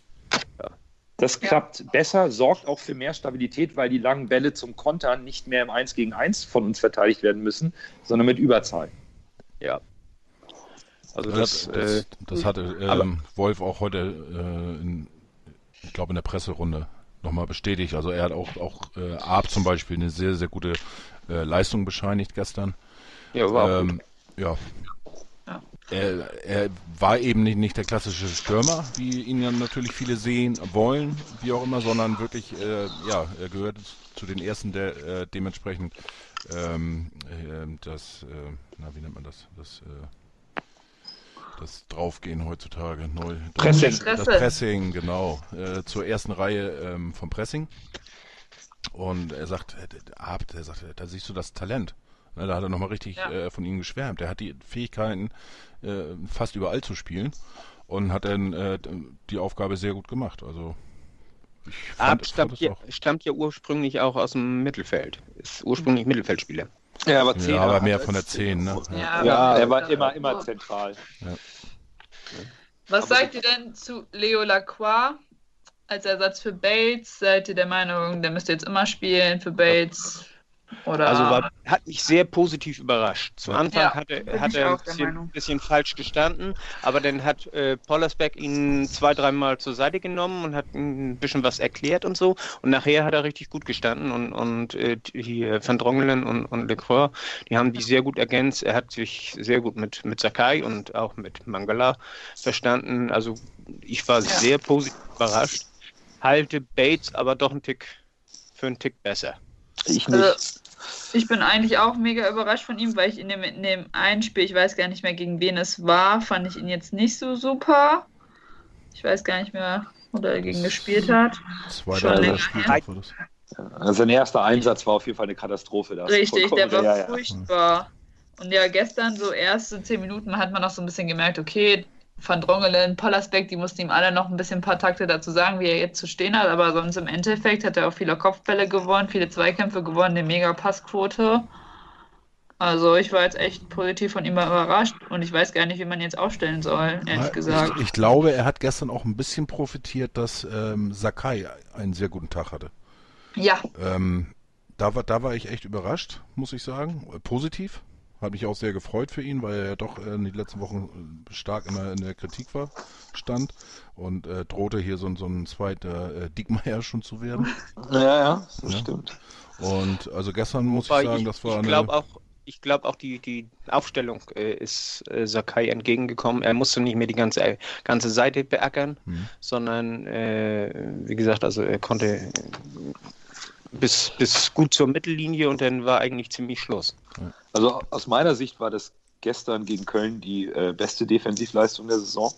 Das klappt ja. besser, sorgt auch für mehr Stabilität, weil die langen Bälle zum Kontern nicht mehr im 1 gegen 1 von uns verteidigt werden müssen, sondern mit Überzahl. Ja. Also das, das, äh, das hatte ähm, Wolf auch heute, äh, in, ich glaube in der Presserunde nochmal bestätigt. Also er hat auch, auch äh, Arp zum Beispiel eine sehr, sehr gute äh, Leistung bescheinigt gestern. Ja, war ähm, ja. Er, er war eben nicht, nicht der klassische Stürmer, wie ihn ja natürlich viele sehen wollen, wie auch immer, sondern wirklich, äh, ja, er gehört zu den ersten, der äh, dementsprechend ähm, äh, das, äh, na, wie nennt man das? Das, äh, das Draufgehen heutzutage neu. Pressing. Das Pressing, genau. Äh, zur ersten Reihe ähm, vom Pressing. Und er sagt, Abt, er sagt, da siehst du das Talent. Ne, da hat er nochmal richtig Ja. äh, von ihm geschwärmt. Er hat die Fähigkeiten, äh, fast überall zu spielen und hat dann äh, die Aufgabe sehr gut gemacht. Also ich fand, Ab fand stammt ja, auch. stammt ja ursprünglich auch aus dem Mittelfeld. Ist ursprünglich Mittelfeldspieler. Ja, aber Ja, aber mehr von der 10, ne? Ja, Ja, aber- er war immer, immer zentral. Was sagt ihr denn zu Leo Lacroix als Ersatz für Bates? Seid ihr der Meinung, der müsste jetzt immer spielen für Bates? Oder Also war, hat mich sehr positiv überrascht. Zu Anfang Ja, hat er, hat er ein bisschen, falsch gestanden, aber dann hat äh, Pollersbeck ihn zwei, dreimal zur Seite genommen und hat ein bisschen was erklärt und so. Und nachher hat er richtig gut gestanden und, und äh, hier Van Drongelen und, und Lecroix, die haben die sehr gut ergänzt. Er hat sich sehr gut mit, mit Sakai und auch mit Mangala verstanden. Also ich war sehr positiv überrascht. Halte Bates aber doch einen Tick für einen Tick besser. Ich Also, nicht. ich bin eigentlich auch mega überrascht von ihm, weil ich in dem, in dem einen Spiel, ich weiß gar nicht mehr, gegen wen es war, fand ich ihn jetzt nicht so super. Ich weiß gar nicht mehr, wo er gegen gespielt hat. Zweiter Schon Spiel das. Also sein erster Einsatz war auf jeden Fall eine Katastrophe. Da hast du Richtig, der war ja. furchtbar. Und ja, gestern, so erste zehn Minuten, hat man noch so ein bisschen gemerkt, okay, Van Drongelen, Pollersbeck, die mussten ihm alle noch ein bisschen ein paar Takte dazu sagen, wie er jetzt zu stehen hat, aber sonst im Endeffekt hat er auch viele Kopfbälle gewonnen, viele Zweikämpfe gewonnen, eine mega Passquote. Also ich war jetzt echt positiv von ihm überrascht und ich weiß gar nicht, wie man jetzt aufstellen soll, ehrlich gesagt. Ich, ich glaube, er hat gestern auch ein bisschen profitiert, dass ähm, Sakai einen sehr guten Tag hatte. Ja, Ähm, da, war, da war ich echt überrascht, muss ich sagen. Positiv. Hat mich auch sehr gefreut für ihn, weil er ja doch äh, in den letzten Wochen äh, stark immer in der Kritik war, stand und äh, drohte hier so, ein- so ein zweiter äh, Diekmeyer schon zu werden. Ja, ja, das Ja. stimmt. Und also gestern muss Wobei ich sagen, das war ich eine. glaube auch, ich glaube auch die, die Aufstellung äh, ist äh, Sakai entgegengekommen. Er musste nicht mehr die ganze, ganze Seite beackern, Hm. sondern äh, wie gesagt, also er konnte äh, bis, bis gut zur Mittellinie und dann war eigentlich ziemlich Schluss. Also aus meiner Sicht war das gestern gegen Köln die äh, beste Defensivleistung der Saison.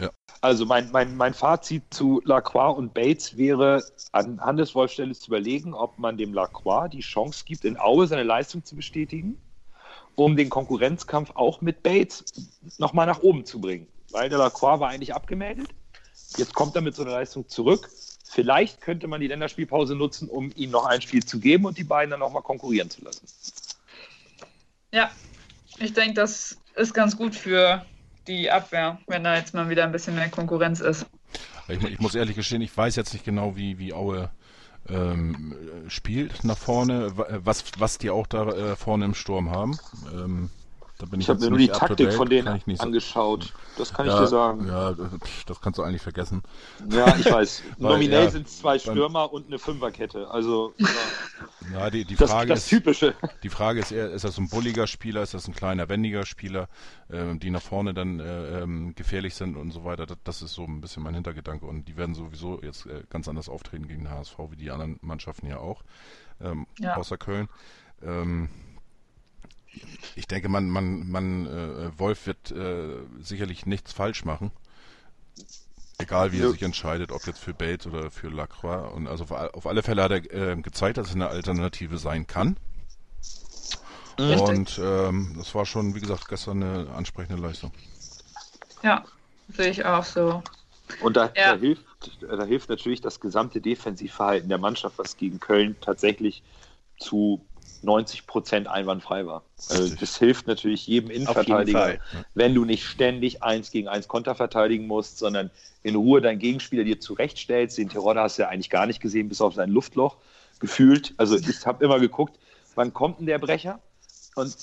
Ja. Also mein, mein, mein Fazit zu Lacroix und Bates wäre, an Hannes Wolf Stelle zu überlegen, ob man dem Lacroix die Chance gibt, in Aue seine Leistung zu bestätigen, um den Konkurrenzkampf auch mit Bates nochmal nach oben zu bringen. Weil der Lacroix war eigentlich abgemeldet. Jetzt kommt er mit so einer Leistung zurück. Vielleicht könnte man die Länderspielpause nutzen, um ihm noch ein Spiel zu geben und die beiden dann nochmal konkurrieren zu lassen. Ja. Ich denke, das ist ganz gut für die Abwehr, wenn da jetzt mal wieder ein bisschen mehr Konkurrenz ist. Ich, ich muss ehrlich gestehen, ich weiß jetzt nicht genau, wie, wie Aue ähm, äh, spielt nach vorne, wa- was, was die auch da äh, vorne im Sturm haben. Ähm, ich, Ich habe mir nur die Taktik date, von denen kann ich nicht so- angeschaut. Das kann ich ja, dir sagen. Ja, das, kannst du eigentlich vergessen. Ja, ich weiß. Weil, Nominell ja, sind es zwei Stürmer und eine Fünferkette. Also ja, Ja, die, die das, Frage das ist, Typische. die Frage ist eher, ist das ein bulliger Spieler, ist das ein kleiner, wendiger Spieler, ähm, die nach vorne dann äh, ähm, gefährlich sind und so weiter. Das, das ist so ein bisschen mein Hintergedanke und die werden sowieso jetzt äh, ganz anders auftreten gegen den HSV, wie die anderen Mannschaften ja auch, ähm, Ja. außer Köln. Ähm, ich denke, man, man, man, äh, Wolf wird äh, sicherlich nichts falsch machen. Egal wie er sich entscheidet, ob jetzt für Bates oder für Lacroix. Und also auf, all- auf alle Fälle hat er äh, gezeigt, dass es eine Alternative sein kann. Richtig. Und ähm, das war schon, wie gesagt, gestern eine ansprechende Leistung. Ja, sehe ich auch so. Und da, Ja. da, hilft, da hilft natürlich das gesamte Defensivverhalten der Mannschaft, was gegen Köln tatsächlich zu 90 Prozent einwandfrei war. Also das hilft natürlich jedem Innenverteidiger, wenn du nicht ständig eins gegen eins Konter verteidigen musst, sondern in Ruhe deinen Gegenspieler dir zurechtstellst. Den Terodde hast du ja eigentlich gar nicht gesehen, bis auf sein Luftloch gefühlt. Also ich habe immer geguckt, wann kommt denn der Brecher? Und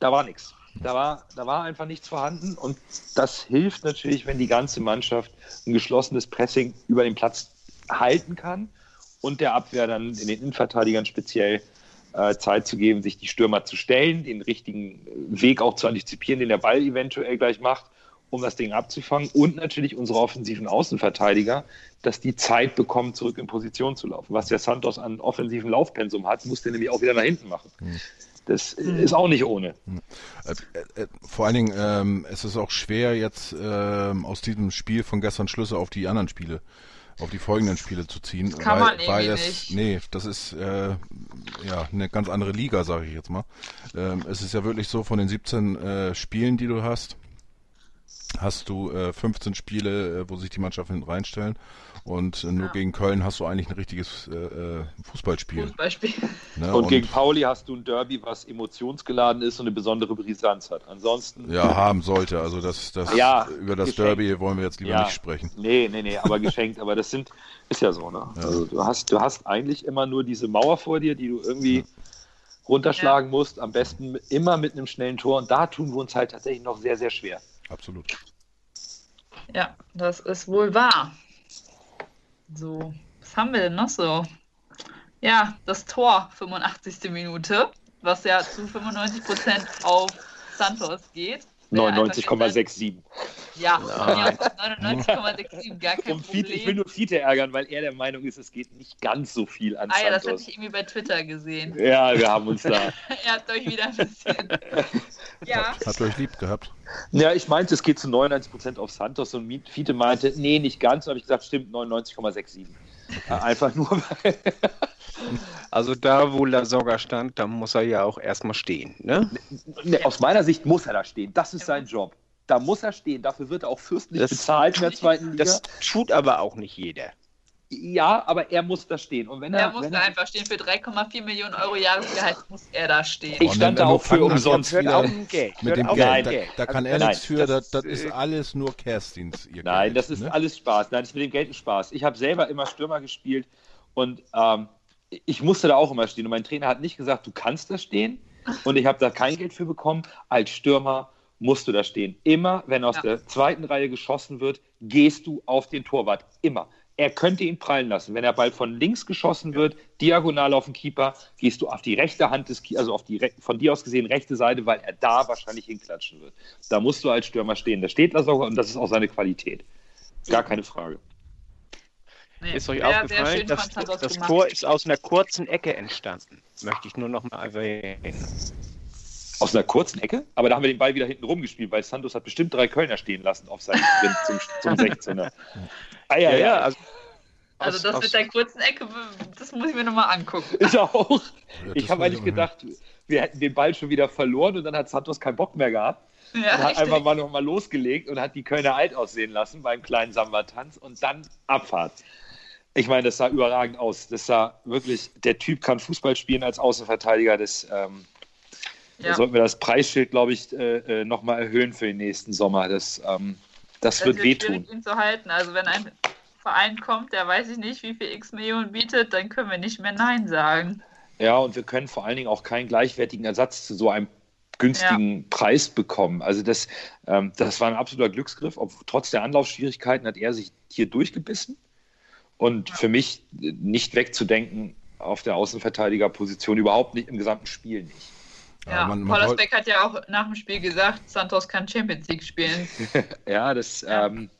da war nichts. Da war, da war einfach nichts vorhanden und das hilft natürlich, wenn die ganze Mannschaft ein geschlossenes Pressing über den Platz halten kann und der Abwehr dann in den Innenverteidigern speziell äh, Zeit zu geben, sich die Stürmer zu stellen, den richtigen Weg auch zu antizipieren, den der Ball eventuell gleich macht, um das Ding abzufangen. Und natürlich unsere offensiven Außenverteidiger, dass die Zeit bekommen, zurück in Position zu laufen. Was der Santos an offensiven Laufpensum hat, muss der nämlich auch wieder nach hinten machen. Mhm. Das ist auch nicht ohne. Äh, äh, vor allen Dingen, ähm, es ist auch schwer, jetzt ähm, aus diesem Spiel von gestern Schlüsse auf die anderen Spiele, auf die folgenden Spiele zu ziehen. Das kann weil, man weil es, nicht. Nee, das ist äh, ja eine ganz andere Liga, sage ich jetzt mal. Ähm, es ist ja wirklich so, von den 17 äh, Spielen, die du hast, hast du äh, 15 Spiele, äh, wo sich die Mannschaften hinten reinstellen. Und äh, nur ja. gegen Köln hast du eigentlich ein richtiges äh, äh Fußballspiel. Fußballspiel. Ne? Und, und, gegen Pauli hast du ein Derby, was emotionsgeladen ist und eine besondere Brisanz hat. Ansonsten. Ja, haben sollte. Also das, das ja, über das geschenkt. Derby wollen wir jetzt lieber ja. nicht sprechen. Nee, nee, nee, aber geschenkt. aber das sind, ist ja so, ne? Also du hast, du hast eigentlich immer nur diese Mauer vor dir, die du irgendwie runterschlagen musst. Am besten immer mit einem schnellen Tor. Und da tun wir uns halt tatsächlich noch sehr, sehr schwer. Absolut. Ja, das ist wohl wahr. So, was haben wir denn noch so? Ja, das Tor, 85. Minute, was ja zu 95% auf Santos geht. 99,67. Ja, 99,67, gar kein um Problem. ich will nur Fiete ärgern, weil er der Meinung ist, es geht nicht ganz so viel an Ah ja, das hatte ich irgendwie bei Twitter gesehen. Ja, wir haben uns da. er hat euch wieder ein bisschen. ja. Hat euch lieb gehabt. Ja, ich meinte, es geht zu 99% auf Santos und Fiete meinte, nee, nicht ganz. habe ich gesagt, stimmt, 99,67. Okay. Einfach nur, weil. Also da, wo La Soga stand, da muss er ja auch erstmal stehen. Ne? Ne, aus meiner Sicht muss er da stehen. Das ist sein Job. Da muss er stehen. Dafür wird er auch fürstlich das, bezahlt in der zweiten Liga. Das tut aber auch nicht jeder. Ja, aber er muss da stehen. Und wenn er, er muss da einfach stehen. Für 3,4 Millionen Euro Jahresgehalt muss er da stehen. Ich stand da auch für umsonst. Auch Geld. Mit dem Geld. Da, da, kann er nichts für. Das, das, ist alles nur Kerstins. Nein, Geld, das ist ne? alles Spaß. Nein, das ist mit dem Geld ein Spaß. Ich habe selber immer Stürmer gespielt und ähm, ich musste da auch immer stehen. Und mein Trainer hat nicht gesagt, du kannst da stehen. Und ich habe da kein Geld für bekommen. Als Stürmer musst du da stehen. Immer, wenn aus ja. der zweiten Reihe geschossen wird, gehst du auf den Torwart. Immer. Er könnte ihn prallen lassen. Wenn der Ball von links geschossen wird, diagonal auf den Keeper, gehst du auf die rechte Hand des Keepers, also auf die von dir aus gesehen rechte Seite, weil er da wahrscheinlich hinklatschen wird. Da musst du als Stürmer stehen. Da steht Lasogga und das ist auch seine Qualität. Gar keine Frage. Nee, ist euch sehr, aufgefallen, sehr das, das Tor ist aus einer kurzen Ecke entstanden. Möchte ich nur noch mal erwähnen. Aus einer kurzen Ecke? Aber da haben wir den Ball wieder hinten rumgespielt, weil Santos hat bestimmt drei Kölner stehen lassen auf seinem Sprint zum, zum 16er. Ah, ja, ja, ja. Also, also das aus, mit der kurzen Ecke, das muss ich mir nochmal angucken. Ich auch. Ich habe eigentlich gedacht, wir hätten den Ball schon wieder verloren und dann hat Santos keinen Bock mehr gehabt. Ja, und hat einfach mal nochmal losgelegt und hat die Kölner alt aussehen lassen beim kleinen Samba-Tanz und dann Abfahrt. Ich meine, das sah überragend aus. Das sah wirklich, der Typ kann Fußball spielen als Außenverteidiger. Das ähm, ja. sollten wir das Preisschild, glaube ich, äh, äh nochmal erhöhen für den nächsten Sommer. Das, ähm, das, das wird, wird wehtun. ihn zu halten. Also wenn ein Verein kommt, der weiß ich nicht, wie viel X Millionen bietet, dann können wir nicht mehr Nein sagen. Ja, und wir können vor allen Dingen auch keinen gleichwertigen Ersatz zu so einem günstigen ja. Preis bekommen. Also das, ähm, das war ein absoluter Glücksgriff. Ob, trotz der Anlaufschwierigkeiten hat er sich hier durchgebissen. Und für mich nicht wegzudenken auf der Außenverteidigerposition, überhaupt nicht im gesamten Spiel nicht. Ja, ja Paulus Beck hat ja auch nach dem Spiel gesagt, Santos kann Champions League spielen. ja, das. Ja. Ähm,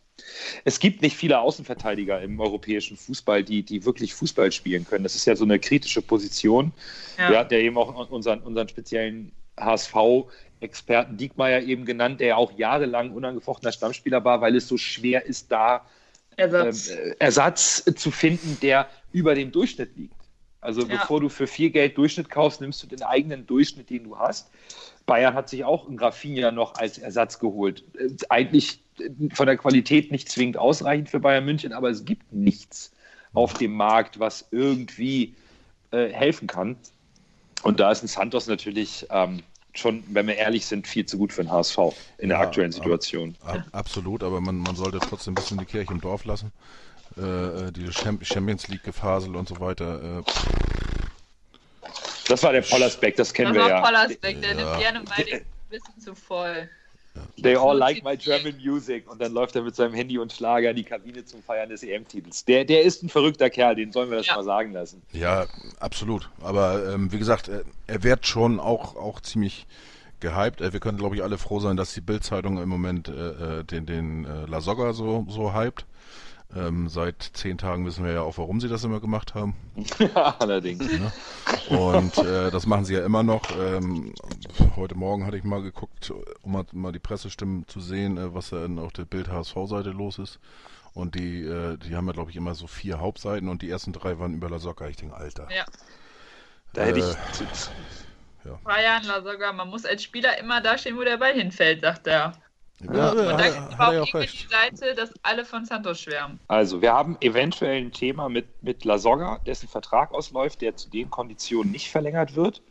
es gibt nicht viele Außenverteidiger im europäischen Fußball, die, die wirklich Fußball spielen können. Das ist ja so eine kritische Position. Ja. Wir hatten ja eben auch unseren, unseren speziellen HSV-Experten Diekmeyer eben genannt, der ja auch jahrelang unangefochtener Stammspieler war, weil es so schwer ist, da Ersatz. Äh, Ersatz zu finden, der über dem Durchschnitt liegt. Also ja. bevor du für viel Geld Durchschnitt kaufst, nimmst du den eigenen Durchschnitt, den du hast. Bayern hat sich auch einen Rafinha noch als Ersatz geholt. Äh, eigentlich äh, von der Qualität nicht zwingend ausreichend für Bayern München, aber es gibt nichts auf dem Markt, was irgendwie äh, helfen kann. Und da ist ein Santos natürlich ähm, schon, wenn wir ehrlich sind, viel zu gut für den HSV in der aktuellen Situation. Ab, absolut, aber man, man sollte trotzdem ein bisschen die Kirche im Dorf lassen. Äh, äh diese Champions League gefasel und so weiter. Äh, das war der Pollersbeck, das kennen das wir ja. Pollersbeck, der ja. nimmt gerne mal ein bisschen zu voll. They all like my German music. Und dann läuft er mit seinem Handy und Schlager in die Kabine zum Feiern des EM-Titels. Der, der ist ein verrückter Kerl, den sollen wir das Ja. mal sagen lassen. Ja, absolut. Aber ähm, wie gesagt, er, er wird schon auch, auch ziemlich gehypt. Äh, wir können, glaube ich, alle froh sein, dass die Bild-Zeitung im Moment äh, äh, den, den äh, La Soga so, so hypt. Ähm, seit zehn Tagen wissen wir ja auch, warum sie das immer gemacht haben. Ja, allerdings. Und äh, das machen sie ja immer noch. Ähm, heute Morgen hatte ich mal geguckt, um mal, die Pressestimmen zu sehen, äh, was da in, auf der Bild HSV-Seite los ist. Und die, äh, die haben ja, glaube ich, immer so vier Hauptseiten und die ersten drei waren über La Soga. Ich denke, Alter. Ja. Da hätte ich. Äh, Brian sogar, man muss als Spieler immer da stehen, wo der Ball hinfällt, sagt er. Ja, Und er- gibt es auch irgendwie die. Seite, dass alle von Santos schwärmen. Also, wir haben eventuell ein Thema mit, mit La Soga, dessen Vertrag ausläuft, der zu den Konditionen nicht verlängert wird.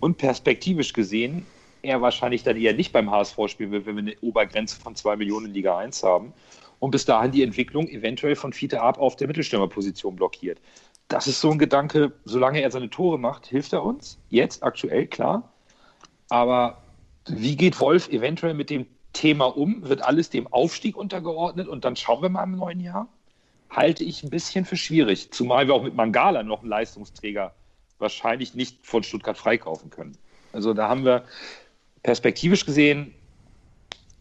Und perspektivisch gesehen, er wahrscheinlich dann eher nicht beim HSV spielen will, wenn wir eine Obergrenze von 2 Millionen in Liga 1 haben. Und bis dahin die Entwicklung eventuell von Fiete Ab auf der Mittelstürmerposition blockiert. Das ist so ein Gedanke, solange er seine Tore macht, hilft er uns. Jetzt aktuell, klar. Aber wie geht Wolf eventuell mit dem Thema um? Wird alles dem Aufstieg untergeordnet und dann schauen wir mal im neuen Jahr? Halte ich ein bisschen für schwierig, zumal wir auch mit Mangala noch einen Leistungsträger wahrscheinlich nicht von Stuttgart freikaufen können. Also da haben wir perspektivisch gesehen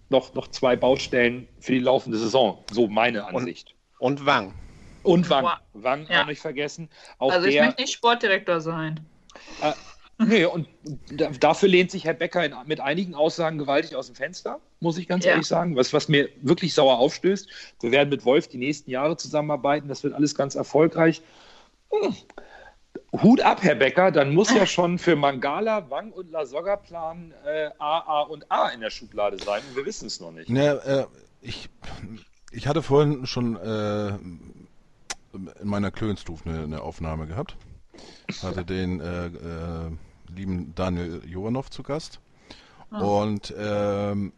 noch, noch zwei Baustellen für die laufende Saison, so meine Ansicht. Und Wang. Und Wang. Wang Ja. auch nicht vergessen. Auch also ich der, möchte nicht Sportdirektor sein. Nee, und da, dafür lehnt sich Herr Becker in, mit einigen Aussagen gewaltig aus dem Fenster, muss ich ganz Ja. ehrlich sagen, was, was mir wirklich sauer aufstößt. Wir werden mit Wolf die nächsten Jahre zusammenarbeiten, das wird alles ganz erfolgreich. Hm. Hut ab, Herr Becker, dann muss ja schon für Mangala, Wang und La Soga Plan äh, A, A und A in der Schublade sein. Und wir wissen es noch nicht. Ne, äh, ich, ich hatte vorhin schon äh, in meiner Klönstuf eine, eine Aufnahme gehabt. Hatte den äh, äh, lieben Daniel Jovanov zu Gast. Und ähm,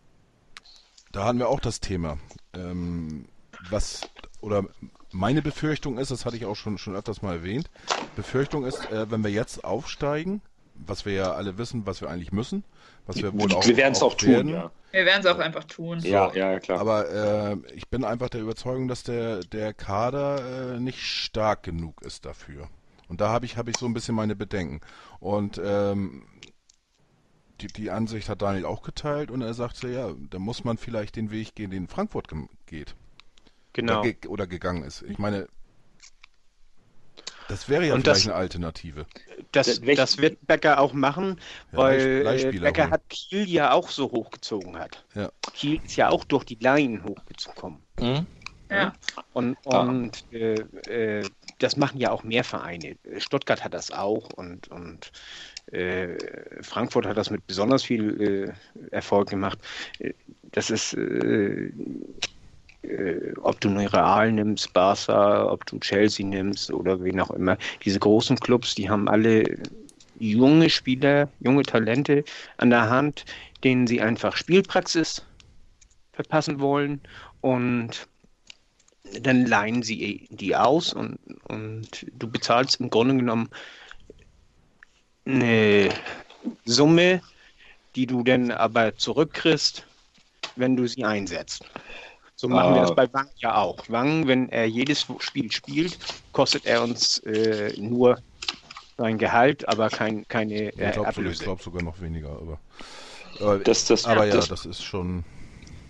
da hatten wir auch das Thema. Ähm, was, oder meine Befürchtung ist, das hatte ich auch schon, schon öfters mal erwähnt, Befürchtung ist, äh, wenn wir jetzt aufsteigen, was wir ja alle wissen, was wir eigentlich müssen, was wir wohl auch wir werden es auch tun, werden, ja. Wir werden es auch einfach tun. Ja, ja, ja, klar. aber äh, ich bin einfach der Überzeugung, dass der, der Kader äh, nicht stark genug ist dafür. Und da habe ich, hab ich so ein bisschen meine Bedenken. Und ähm, die, die Ansicht hat Daniel auch geteilt und er sagte, ja, da muss man vielleicht den Weg gehen, den Frankfurt gem- geht. Genau. Oder, ge oder gegangen ist. Ich meine, das wäre ja Und vielleicht das- eine Alternative. Das, das wird Becker auch machen, Ja, weil Becker hat Kiel ja auch so hochgezogen hat. Ja. Kiel ist ja auch durch die Laien hochgekommen. Mhm. Ja. Und, Ah. und äh, äh, das machen ja auch mehr Vereine. Stuttgart hat das auch und, und äh, Frankfurt hat das mit besonders viel äh, Erfolg gemacht. Äh, Das ist, äh, äh, ob du Real nimmst, Barca, ob du Chelsea nimmst oder wen auch immer. Diese großen Clubs, die haben alle junge Spieler, junge Talente an der Hand, denen sie einfach Spielpraxis verpassen wollen und dann leihen sie die aus und, und du bezahlst im Grunde genommen eine Summe, die du dann aber zurückkriegst, wenn du sie einsetzt. So machen wir Ah. das bei Wang ja auch. Wang, wenn er jedes Spiel spielt, kostet er uns äh, nur sein Gehalt, aber kein, keine Ich äh, glaube sogar, ich glaub sogar noch weniger. Aber, aber, Das, das, aber ja, das, das ist schon.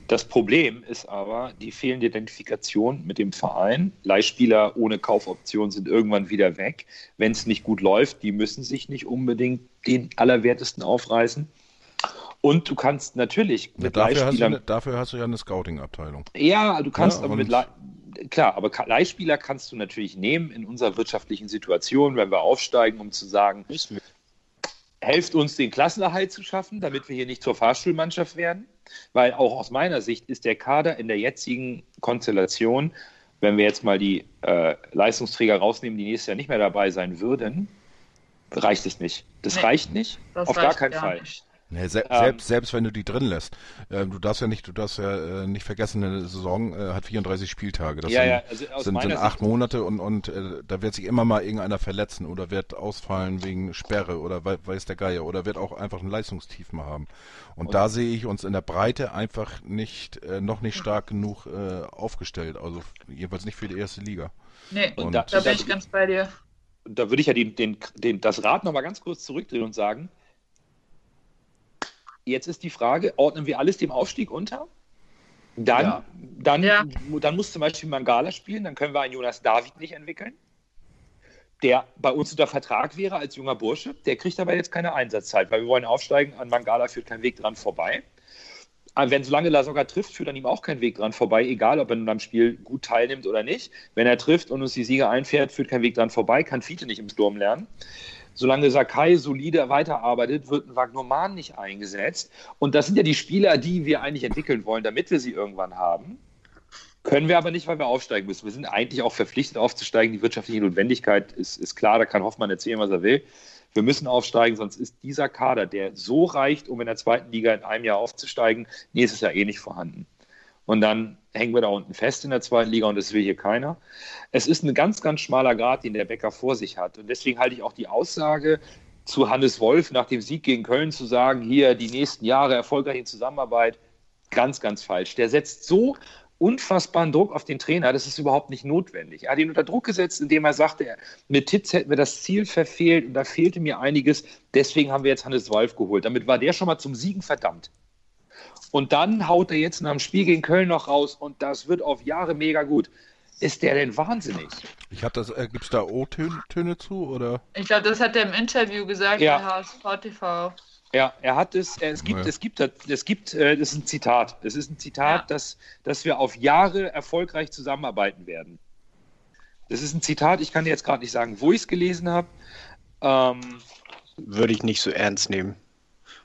Das Problem ist aber die fehlende Identifikation mit dem Verein. Leihspieler ohne Kaufoption sind irgendwann wieder weg. Wenn es nicht gut läuft, die müssen sich nicht unbedingt den Allerwertesten aufreißen. Und du kannst natürlich Ja, mit dafür, hast du, Leihspielern. dafür hast du ja eine Scouting-Abteilung. Ja, du kannst Ja, aber mit Le klar, aber Leihspieler kannst du natürlich nehmen in unserer wirtschaftlichen Situation, wenn wir aufsteigen, um zu sagen, Müssen wir. Helft uns, den Klassenerhalt zu schaffen, damit wir hier nicht zur Fahrstuhlmannschaft werden. Weil auch aus meiner Sicht ist der Kader in der jetzigen Konstellation, wenn wir jetzt mal die äh, Leistungsträger rausnehmen, die nächstes Jahr nicht mehr dabei sein würden, reicht es nicht. Das Nee, reicht nicht. Das Auf gar reicht keinen Fall. Nicht. Nee, se ähm, selbst, selbst wenn du die drin lässt. Äh, du darfst ja nicht, du darfst ja äh, nicht vergessen, eine Saison äh, hat 34 Spieltage. Das ja, sind, ja, also sind, sind acht Monate und, und äh, da wird sich immer mal irgendeiner verletzen oder wird ausfallen wegen Sperre oder weiß der Geier oder wird auch einfach ein Leistungstief mal haben. Und, und da sehe ich uns in der Breite einfach nicht, äh, noch nicht stark genug äh, aufgestellt. Also jedenfalls nicht für die erste Liga. Nee, und da, da bin ich ganz bei dir. Da würde ich ja den, den, den, das Rad nochmal ganz kurz zurückdrehen und sagen, Jetzt ist die Frage, ordnen wir alles dem Aufstieg unter? Dann, ja. Dann, ja. dann muss zum Beispiel Mangala spielen, dann können wir einen Jonas David nicht entwickeln, der bei uns unter Vertrag wäre als junger Bursche. Der kriegt aber jetzt keine Einsatzzeit, weil wir wollen aufsteigen. An Mangala führt kein Weg dran vorbei. Aber wenn solange Lasogga trifft, führt an ihm auch kein Weg dran vorbei, egal ob er nun am Spiel gut teilnimmt oder nicht. Wenn er trifft und uns die Sieger einfährt, führt kein Weg dran vorbei, kann Fiete nicht im Sturm lernen. Solange Sakai solide weiterarbeitet, wird ein Wagnoman nicht eingesetzt. Und das sind ja die Spieler, die wir eigentlich entwickeln wollen, damit wir sie irgendwann haben. Können wir aber nicht, weil wir aufsteigen müssen. Wir sind eigentlich auch verpflichtet aufzusteigen. Die wirtschaftliche Notwendigkeit ist, ist klar, da kann Hoffmann erzählen, was er will. Wir müssen aufsteigen, sonst ist dieser Kader, der so reicht, um in der zweiten Liga in einem Jahr aufzusteigen, nächstes Jahr eh nicht vorhanden. Und dann hängen wir da unten fest in der zweiten Liga und das will hier keiner. Es ist ein ganz, ganz schmaler Grad, den der Becker vor sich hat. Und deswegen halte ich auch die Aussage zu Hannes Wolf nach dem Sieg gegen Köln zu sagen, hier die nächsten Jahre erfolgreiche Zusammenarbeit, ganz, ganz falsch. Der setzt so unfassbaren Druck auf den Trainer, das ist überhaupt nicht notwendig. Er hat ihn unter Druck gesetzt, indem er sagte, mit Titz hätten wir das Ziel verfehlt und da fehlte mir einiges, deswegen haben wir jetzt Hannes Wolf geholt. Damit war der schon mal zum Siegen verdammt. Und dann haut er jetzt nach dem Spiel gegen Köln noch raus und das wird auf Jahre mega gut. Ist der denn wahnsinnig? Ich habe das, äh, gibt es da O-Töne zu oder? Ich glaube, das hat er im Interview gesagt ja. bei HSV TV. Ja, er hat es, es gibt, ja. es gibt, es gibt, äh, das ist ein Zitat. Es ist ein Zitat, ja. dass, dass wir auf Jahre erfolgreich zusammenarbeiten werden. Das ist ein Zitat, ich kann dir jetzt gerade nicht sagen, wo ich es gelesen habe. Ähm, Würde ich nicht so ernst nehmen,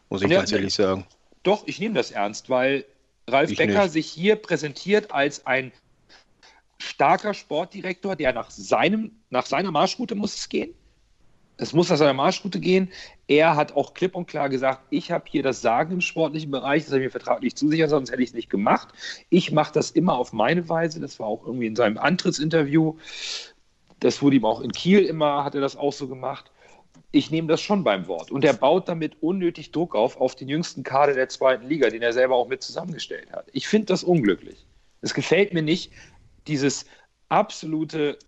muss ich ja, ganz ehrlich sagen. Doch, ich nehme das ernst, weil Ralf ich Becker nicht. sich hier präsentiert als ein starker Sportdirektor, der nach, seinem, nach seiner Marschroute muss es gehen. Es muss nach seiner Marschroute gehen. Er hat auch klipp und klar gesagt, ich habe hier das Sagen im sportlichen Bereich, das habe ich mir vertraglich zusichern, sonst hätte ich es nicht gemacht. Ich mache das immer auf meine Weise. Das war auch irgendwie in seinem Antrittsinterview. Das wurde ihm auch in Kiel immer, hat er das auch so gemacht ich nehme das schon beim Wort. Und er baut damit unnötig Druck auf, auf den jüngsten Kader der zweiten Liga, den er selber auch mit zusammengestellt hat. Ich finde das unglücklich. Es gefällt mir nicht, dieses absolute,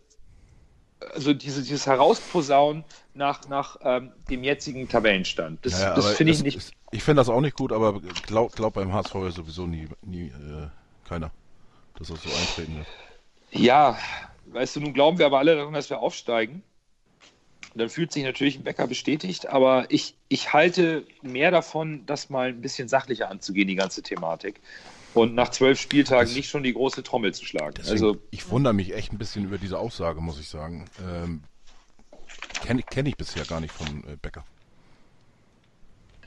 also diese, dieses Herausposaunen nach, nach ähm, dem jetzigen Tabellenstand. Das, ja, das finde ich nicht. Ist, ich finde das auch nicht gut, aber glaub, glaub beim HSV sowieso nie, nie äh, keiner, dass das so eintreten wird. Ja, weißt du, nun glauben wir aber alle daran, dass wir aufsteigen. Dann fühlt sich natürlich ein Bäcker bestätigt, aber ich, ich halte mehr davon, das mal ein bisschen sachlicher anzugehen, die ganze Thematik. Und nach zwölf Spieltagen das, nicht schon die große Trommel zu schlagen. Deswegen, also, ich wundere mich echt ein bisschen über diese Aussage, muss ich sagen. Ähm, Kenne kenn ich bisher gar nicht von äh, Becker.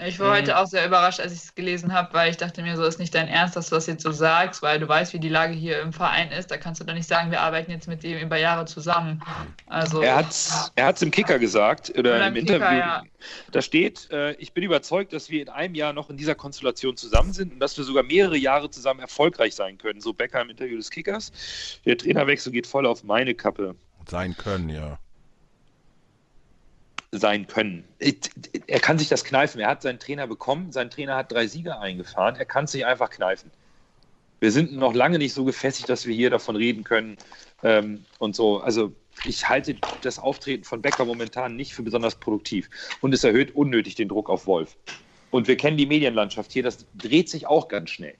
Ich war mhm. heute auch sehr überrascht, als ich es gelesen habe, weil ich dachte mir, so ist nicht dein Ernst, dass du das jetzt so sagst, weil du weißt, wie die Lage hier im Verein ist. Da kannst du doch nicht sagen, wir arbeiten jetzt mit dem über Jahre zusammen. Also, er hat es er im Kicker gesagt, oder, oder im, im Kicker, Interview. Ja. Da steht, äh, ich bin überzeugt, dass wir in einem Jahr noch in dieser Konstellation zusammen sind und dass wir sogar mehrere Jahre zusammen erfolgreich sein können. So Becker im Interview des Kickers. Der Trainerwechsel geht voll auf meine Kappe. Sein können, ja sein können. Er kann sich das kneifen. Er hat seinen Trainer bekommen. Sein Trainer hat drei Sieger eingefahren. Er kann sich einfach kneifen. Wir sind noch lange nicht so gefestigt, dass wir hier davon reden können ähm, und so. Also ich halte das Auftreten von Becker momentan nicht für besonders produktiv und es erhöht unnötig den Druck auf Wolf. Und wir kennen die Medienlandschaft hier, das dreht sich auch ganz schnell.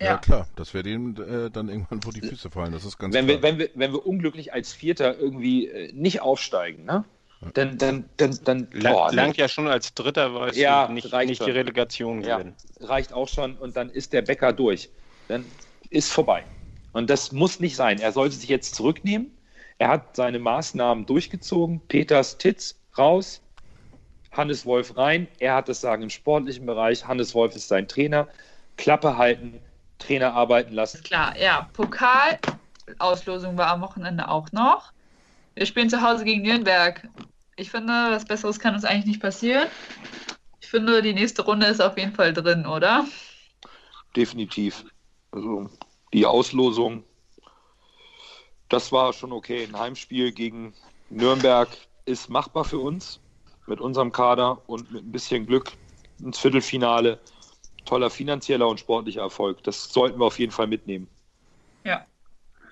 Ja, ja klar, das wird ihm äh, dann irgendwann vor die Füße fallen, das ist ganz wenn klar. Wir, wenn, wir, wenn wir unglücklich als Vierter irgendwie äh, nicht aufsteigen, ne? Dann, dann, dann, dann boah, langt ja schon als Dritter, weil ja, nicht, nicht die Relegation gewinnen. Ja, reicht auch schon und dann ist der Bäcker durch. Dann ist vorbei. Und das muss nicht sein. Er sollte sich jetzt zurücknehmen. Er hat seine Maßnahmen durchgezogen. Peters Titz raus, Hannes Wolf rein. Er hat das Sagen im sportlichen Bereich. Hannes Wolf ist sein Trainer. Klappe halten, Trainer arbeiten lassen. Klar, ja. Pokal, Auslosung war am Wochenende auch noch. Wir spielen zu Hause gegen Nürnberg. Ich finde, was Besseres kann uns eigentlich nicht passieren. Ich finde, die nächste Runde ist auf jeden Fall drin, oder? Definitiv. Also die Auslosung, das war schon okay. Ein Heimspiel gegen Nürnberg ist machbar für uns mit unserem Kader und mit ein bisschen Glück ins Viertelfinale. Toller finanzieller und sportlicher Erfolg. Das sollten wir auf jeden Fall mitnehmen. Ja.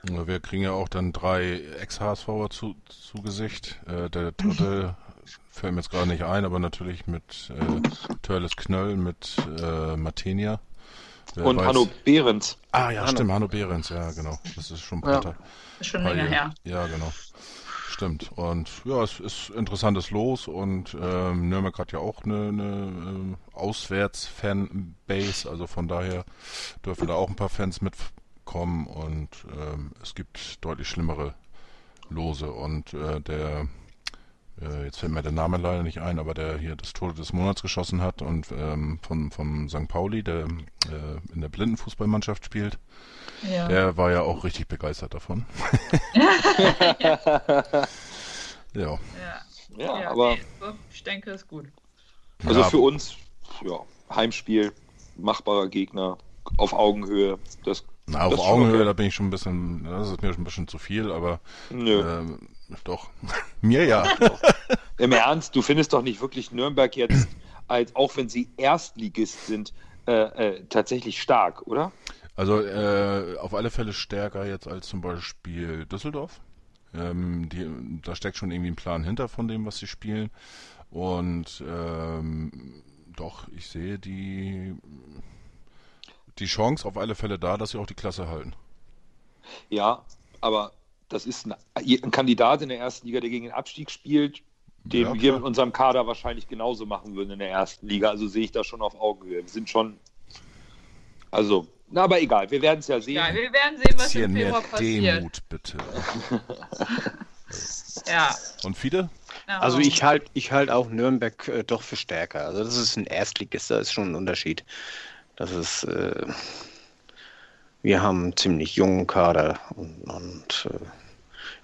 Wir kriegen ja auch dann drei Ex-HSVer zu, zu Gesicht. Äh, der dritte fällt mir jetzt gerade nicht ein, aber natürlich mit äh, Törles Knöll, mit äh, Martinia. Wer und weiß... Hanno Behrens. Ah ja, Hanno. stimmt, Hanno Behrens, ja genau. Das ist schon ein paar ja. Ist schon länger her. Ja, genau. Stimmt. Und ja, es ist interessantes Los und ähm, Nürnberg hat ja auch eine, eine äh, Auswärts-Fanbase, also von daher dürfen da auch ein paar Fans mitkommen und ähm, es gibt deutlich schlimmere Lose und äh, der äh, jetzt fällt mir der Name leider nicht ein, aber der hier das Tor des Monats geschossen hat und ähm, von, vom St. Pauli, der äh, in der Blindenfußballmannschaft spielt, ja. der war ja auch richtig begeistert davon. ja. ja. Ja, aber ich denke, es ist gut. Also für uns, ja, Heimspiel, machbarer Gegner, auf Augenhöhe. Das, Na, auf Augenhöhe, okay. da bin ich schon ein bisschen, das ist mir schon ein bisschen zu viel, aber Nö. Äh, doch. Mir ja. Im Ernst, du findest doch nicht wirklich Nürnberg jetzt, als auch wenn sie Erstligist sind, äh, äh, tatsächlich stark, oder? Also äh, auf alle Fälle stärker jetzt als zum Beispiel Düsseldorf. Ähm, die, da steckt schon irgendwie ein Plan hinter von dem, was sie spielen. Und ähm, doch, ich sehe die, die Chance auf alle Fälle da, dass sie auch die Klasse halten. Ja, aber das ist ein, ein, Kandidat in der ersten Liga, der gegen den Abstieg spielt, den ja, wir mit unserem Kader wahrscheinlich genauso machen würden in der ersten Liga. Also sehe ich das schon auf Augenhöhe. Wir sind schon. Also, na, aber egal, wir werden es ja sehen. Ja, wir werden sehen, was im Februar passiert. Demut, bitte. ja. Und viele? Also ich halte ich halt auch Nürnberg äh, doch für stärker. Also das ist ein Erstligist, da ist schon ein Unterschied. Das ist, äh, wir haben einen ziemlich jungen Kader und, und äh,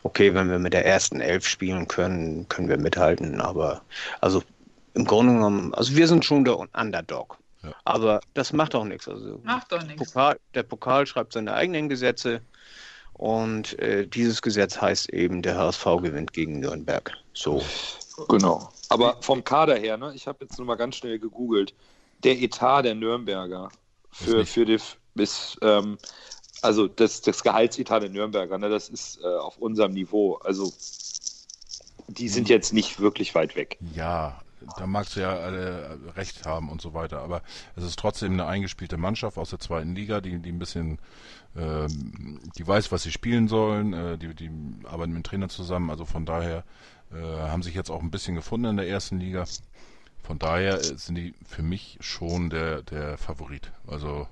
okay, wenn wir mit der ersten Elf spielen können, können wir mithalten, aber also im Grunde genommen, also wir sind schon der Underdog. Ja. Aber das macht auch nichts. Also macht doch nichts. Pokal, der Pokal schreibt seine eigenen Gesetze und äh, dieses Gesetz heißt eben, der HSV gewinnt gegen Nürnberg. So. Genau. Aber vom Kader her, ne, ich habe jetzt nur mal ganz schnell gegoogelt, der Etat der Nürnberger für, für die bis ähm, also das, das Gehaltsetat der Nürnberger, ne, das ist äh, auf unserem Niveau. Also die sind jetzt nicht wirklich weit weg. Ja, da magst du ja alle recht haben und so weiter, aber es ist trotzdem eine eingespielte Mannschaft aus der zweiten Liga, die, die ein bisschen, äh, die weiß, was sie spielen sollen, äh, die, die arbeiten mit dem Trainer zusammen, also von daher äh, haben sich jetzt auch ein bisschen gefunden in der ersten Liga. Von daher sind die für mich schon der, der Favorit. Also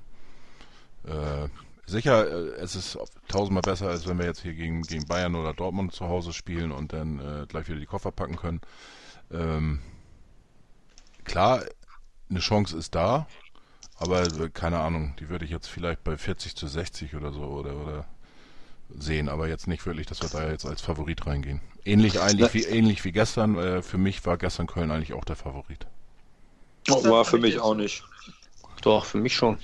äh, sicher, äh, es ist tausendmal besser, als wenn wir jetzt hier gegen, gegen Bayern oder Dortmund zu Hause spielen und dann äh, gleich wieder die Koffer packen können. Ähm, klar, eine Chance ist da, aber äh, keine Ahnung, die würde ich jetzt vielleicht bei 40 zu 60 oder so oder, oder sehen, aber jetzt nicht wirklich, dass wir da jetzt als Favorit reingehen. Ähnlich eigentlich wie ähnlich wie gestern. Äh, für mich war gestern Köln eigentlich auch der Favorit. war für mich auch nicht. Doch, für mich schon.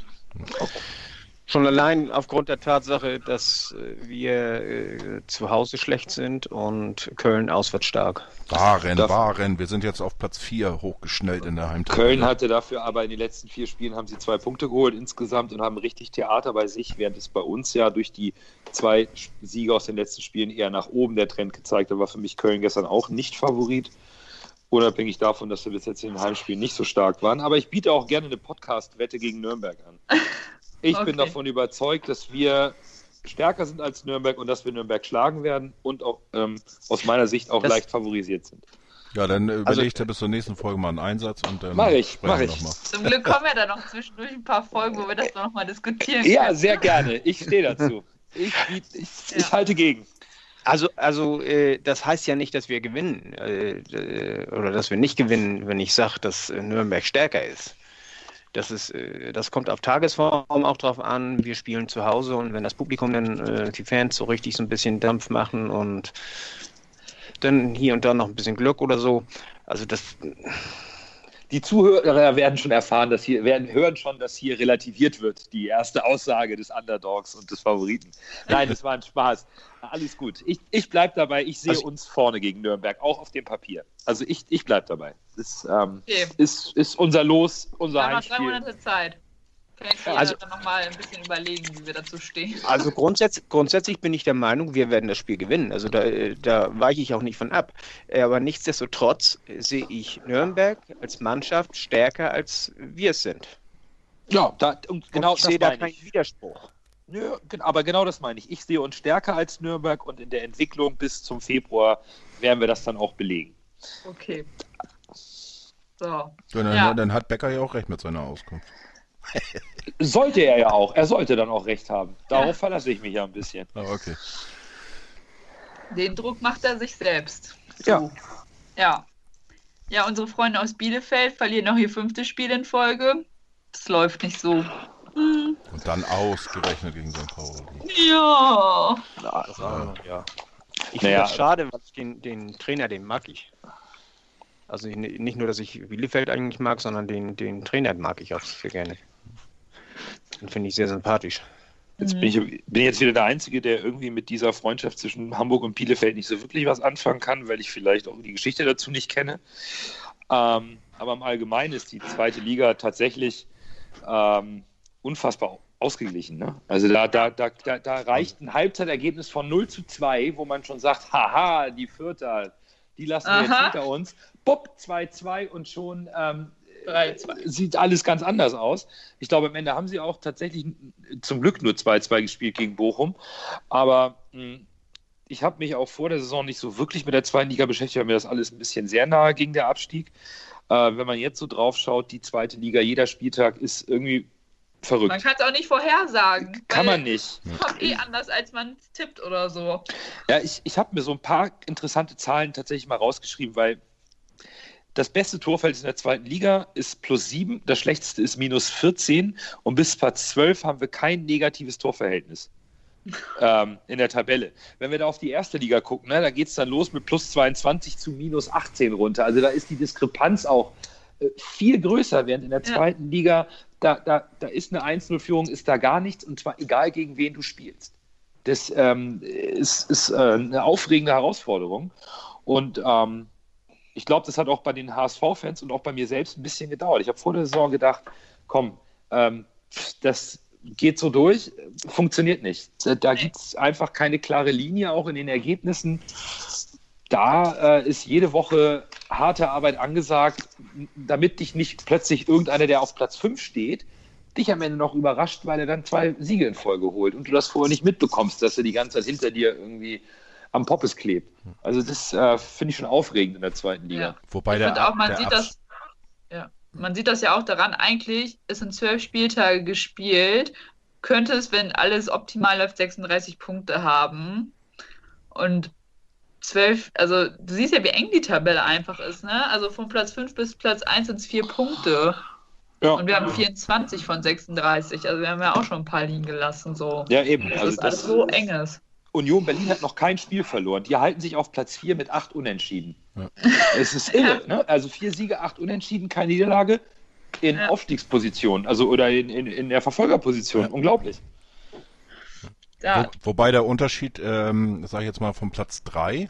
Schon allein aufgrund der Tatsache, dass äh, wir äh, zu Hause schlecht sind und Köln auswärts stark. Waren, waren. Wir sind jetzt auf Platz 4 hochgeschnellt in der Heimtabelle. Köln hatte dafür aber in den letzten vier Spielen haben sie zwei Punkte geholt insgesamt und haben richtig Theater bei sich, während es bei uns ja durch die zwei Siege aus den letzten Spielen eher nach oben der Trend gezeigt hat. War für mich Köln gestern auch nicht Favorit. Unabhängig davon, dass wir bis jetzt in den Heimspielen nicht so stark waren. Aber ich biete auch gerne eine Podcast-Wette gegen Nürnberg an. Ich okay. bin davon überzeugt, dass wir stärker sind als Nürnberg und dass wir Nürnberg schlagen werden und auch ähm, aus meiner Sicht auch das leicht favorisiert sind. Ja, dann äh, also, überlegt er bis zur nächsten Folge mal einen Einsatz und dann mach ich, mach ich. Zum Glück kommen ja dann noch zwischendurch ein paar Folgen, wo wir das noch mal diskutieren können. Ja, sehr gerne. Ich stehe dazu. Ich, ich, ich, ja. ich, halte gegen. Also, also äh, das heißt ja nicht, dass wir gewinnen äh, äh oder dass wir nicht gewinnen, wenn ich sage, dass äh, Nürnberg stärker ist. Das, ist, äh, das kommt auf Tagesform auch drauf an. Wir spielen zu Hause und wenn das Publikum dann, äh, die Fans so richtig so ein bisschen Dampf machen und dann hier und da noch ein bisschen Glück oder so. Also das. Die Zuhörer werden schon erfahren, dass hier, werden hören schon, dass hier relativiert wird, die erste Aussage des Underdogs und des Favoriten. Nein, das war ein Spaß. Alles gut. Ich, ich bleibe dabei, ich sehe Also- uns vorne gegen Nürnberg, auch auf dem Papier. Also ich, ich bleibe dabei. Das ähm, Okay. ist, ist unser Los, unser Wir haben noch drei Heimspiel. Monate Zeit. Können wir Also- dann nochmal ein bisschen überlegen, wie wir dazu stehen. Also grundsätzlich, grundsätzlich bin ich der Meinung, wir werden das Spiel gewinnen. Also da, äh, da weiche ich auch nicht von ab. Äh, Aber nichtsdestotrotz sehe ich Nürnberg als Mannschaft stärker als wir es sind. Ja, da, und genau und ich das sehe da meine keinen ich. Widerspruch. Nö, aber genau das meine ich. Ich sehe uns stärker als Nürnberg und in der Entwicklung bis zum Februar werden wir das dann auch belegen. Okay. So. Ja, dann, Ja. dann hat Becker ja auch recht mit seiner Auskunft. Sollte er ja auch. Er sollte dann auch recht haben. Darauf verlasse ich mich ja ein bisschen. Ah, okay. Den Druck macht er sich selbst. Ja. Ja. Ja, unsere Freunde aus Bielefeld verlieren noch ihr fünftes Spiel in Folge. Das läuft nicht so. Hm, Und dann ausgerechnet gegen St. Pauli. Ja. Das war, ja. Ich Naja. finde das schade, weil ich den, den Trainer, den mag ich. Also nicht nur, dass ich Bielefeld eigentlich mag, sondern den, den Trainer mag ich auch sehr gerne. Den finde ich sehr sympathisch. Jetzt bin ich, bin ich jetzt wieder der Einzige, der irgendwie mit dieser Freundschaft zwischen Hamburg und Bielefeld nicht so wirklich was anfangen kann, weil ich vielleicht auch die Geschichte dazu nicht kenne. Ähm, aber im Allgemeinen ist die zweite Liga tatsächlich ähm, unfassbar ausgeglichen. Ne? Also da, da, da, da, da reicht ein Halbzeitergebnis von 0 zu 2, wo man schon sagt, haha, die Vierter, die lassen wir jetzt Aha. hinter uns. Bob 2-2 und schon ähm, 3-2. sieht alles ganz anders aus. Ich glaube, am Ende haben sie auch tatsächlich zum Glück nur 2-2 gespielt gegen Bochum. Aber mh, ich habe mich auch vor der Saison nicht so wirklich mit der zweiten Liga beschäftigt, weil mir das alles ein bisschen sehr nahe ging, der Abstieg. Äh, wenn man jetzt so drauf schaut, die zweite Liga, jeder Spieltag ist irgendwie verrückt. Man kann es auch nicht vorhersagen. Kann man nicht. Kommt eh anders, als man tippt oder so. Ja, ich, ich habe mir so ein paar interessante Zahlen tatsächlich mal rausgeschrieben, weil das beste Torverhältnis in der zweiten Liga ist plus 7, das schlechteste ist minus 14 und bis Platz 12 haben wir kein negatives Torverhältnis ähm, in der Tabelle. Wenn wir da auf die erste Liga gucken, ne, da geht es dann los mit plus 22 zu minus 18 runter. Also da ist die Diskrepanz auch äh, viel größer, während in der Ja. zweiten Liga, da, da, da ist eine 1-0-Führung, ist da gar nichts und zwar egal gegen wen du spielst. Das ähm, ist, ist äh, eine aufregende Herausforderung. Und ähm, ich glaube, das hat auch bei den HSV-Fans und auch bei mir selbst ein bisschen gedauert. Ich habe vor der Saison gedacht, komm, ähm, das geht so durch, funktioniert nicht. Da, gibt es einfach keine klare Linie, auch in den Ergebnissen. Da äh, ist jede Woche harte Arbeit angesagt, damit dich nicht plötzlich irgendeiner, der auf Platz 5 steht, dich am Ende noch überrascht, weil er dann zwei Siege in Folge holt und du das vorher nicht mitbekommst, dass er die ganze Zeit hinter dir irgendwie am Poppes klebt. Also das äh, finde ich schon aufregend in der zweiten Liga. Ja. Wobei Ich der, auch, man der sieht Abs- das. Ja, man sieht das ja auch daran, eigentlich ist in zwölf Spieltage gespielt, könnte es, wenn alles optimal läuft, 36 Punkte haben. Und zwölf, also du siehst ja, wie eng die Tabelle einfach ist, ne? Also von Platz 5 bis Platz 1 sind es vier Punkte. Ja, Und wir haben 24 von 36. Also wir haben ja auch schon ein paar liegen gelassen. So. ja eben. Das Also ist alles das, so eng ist. Union Berlin hat noch kein Spiel verloren. Die halten sich auf Platz 4 mit acht Unentschieden. Ja. Es ist irre. Ne? Also vier Siege, acht Unentschieden, keine Niederlage in Ja. Aufstiegsposition, also oder in, in, in der Verfolgerposition. Ja. Unglaublich. Ja, Wo, wobei der Unterschied, ähm, sage ich jetzt mal, von Platz 3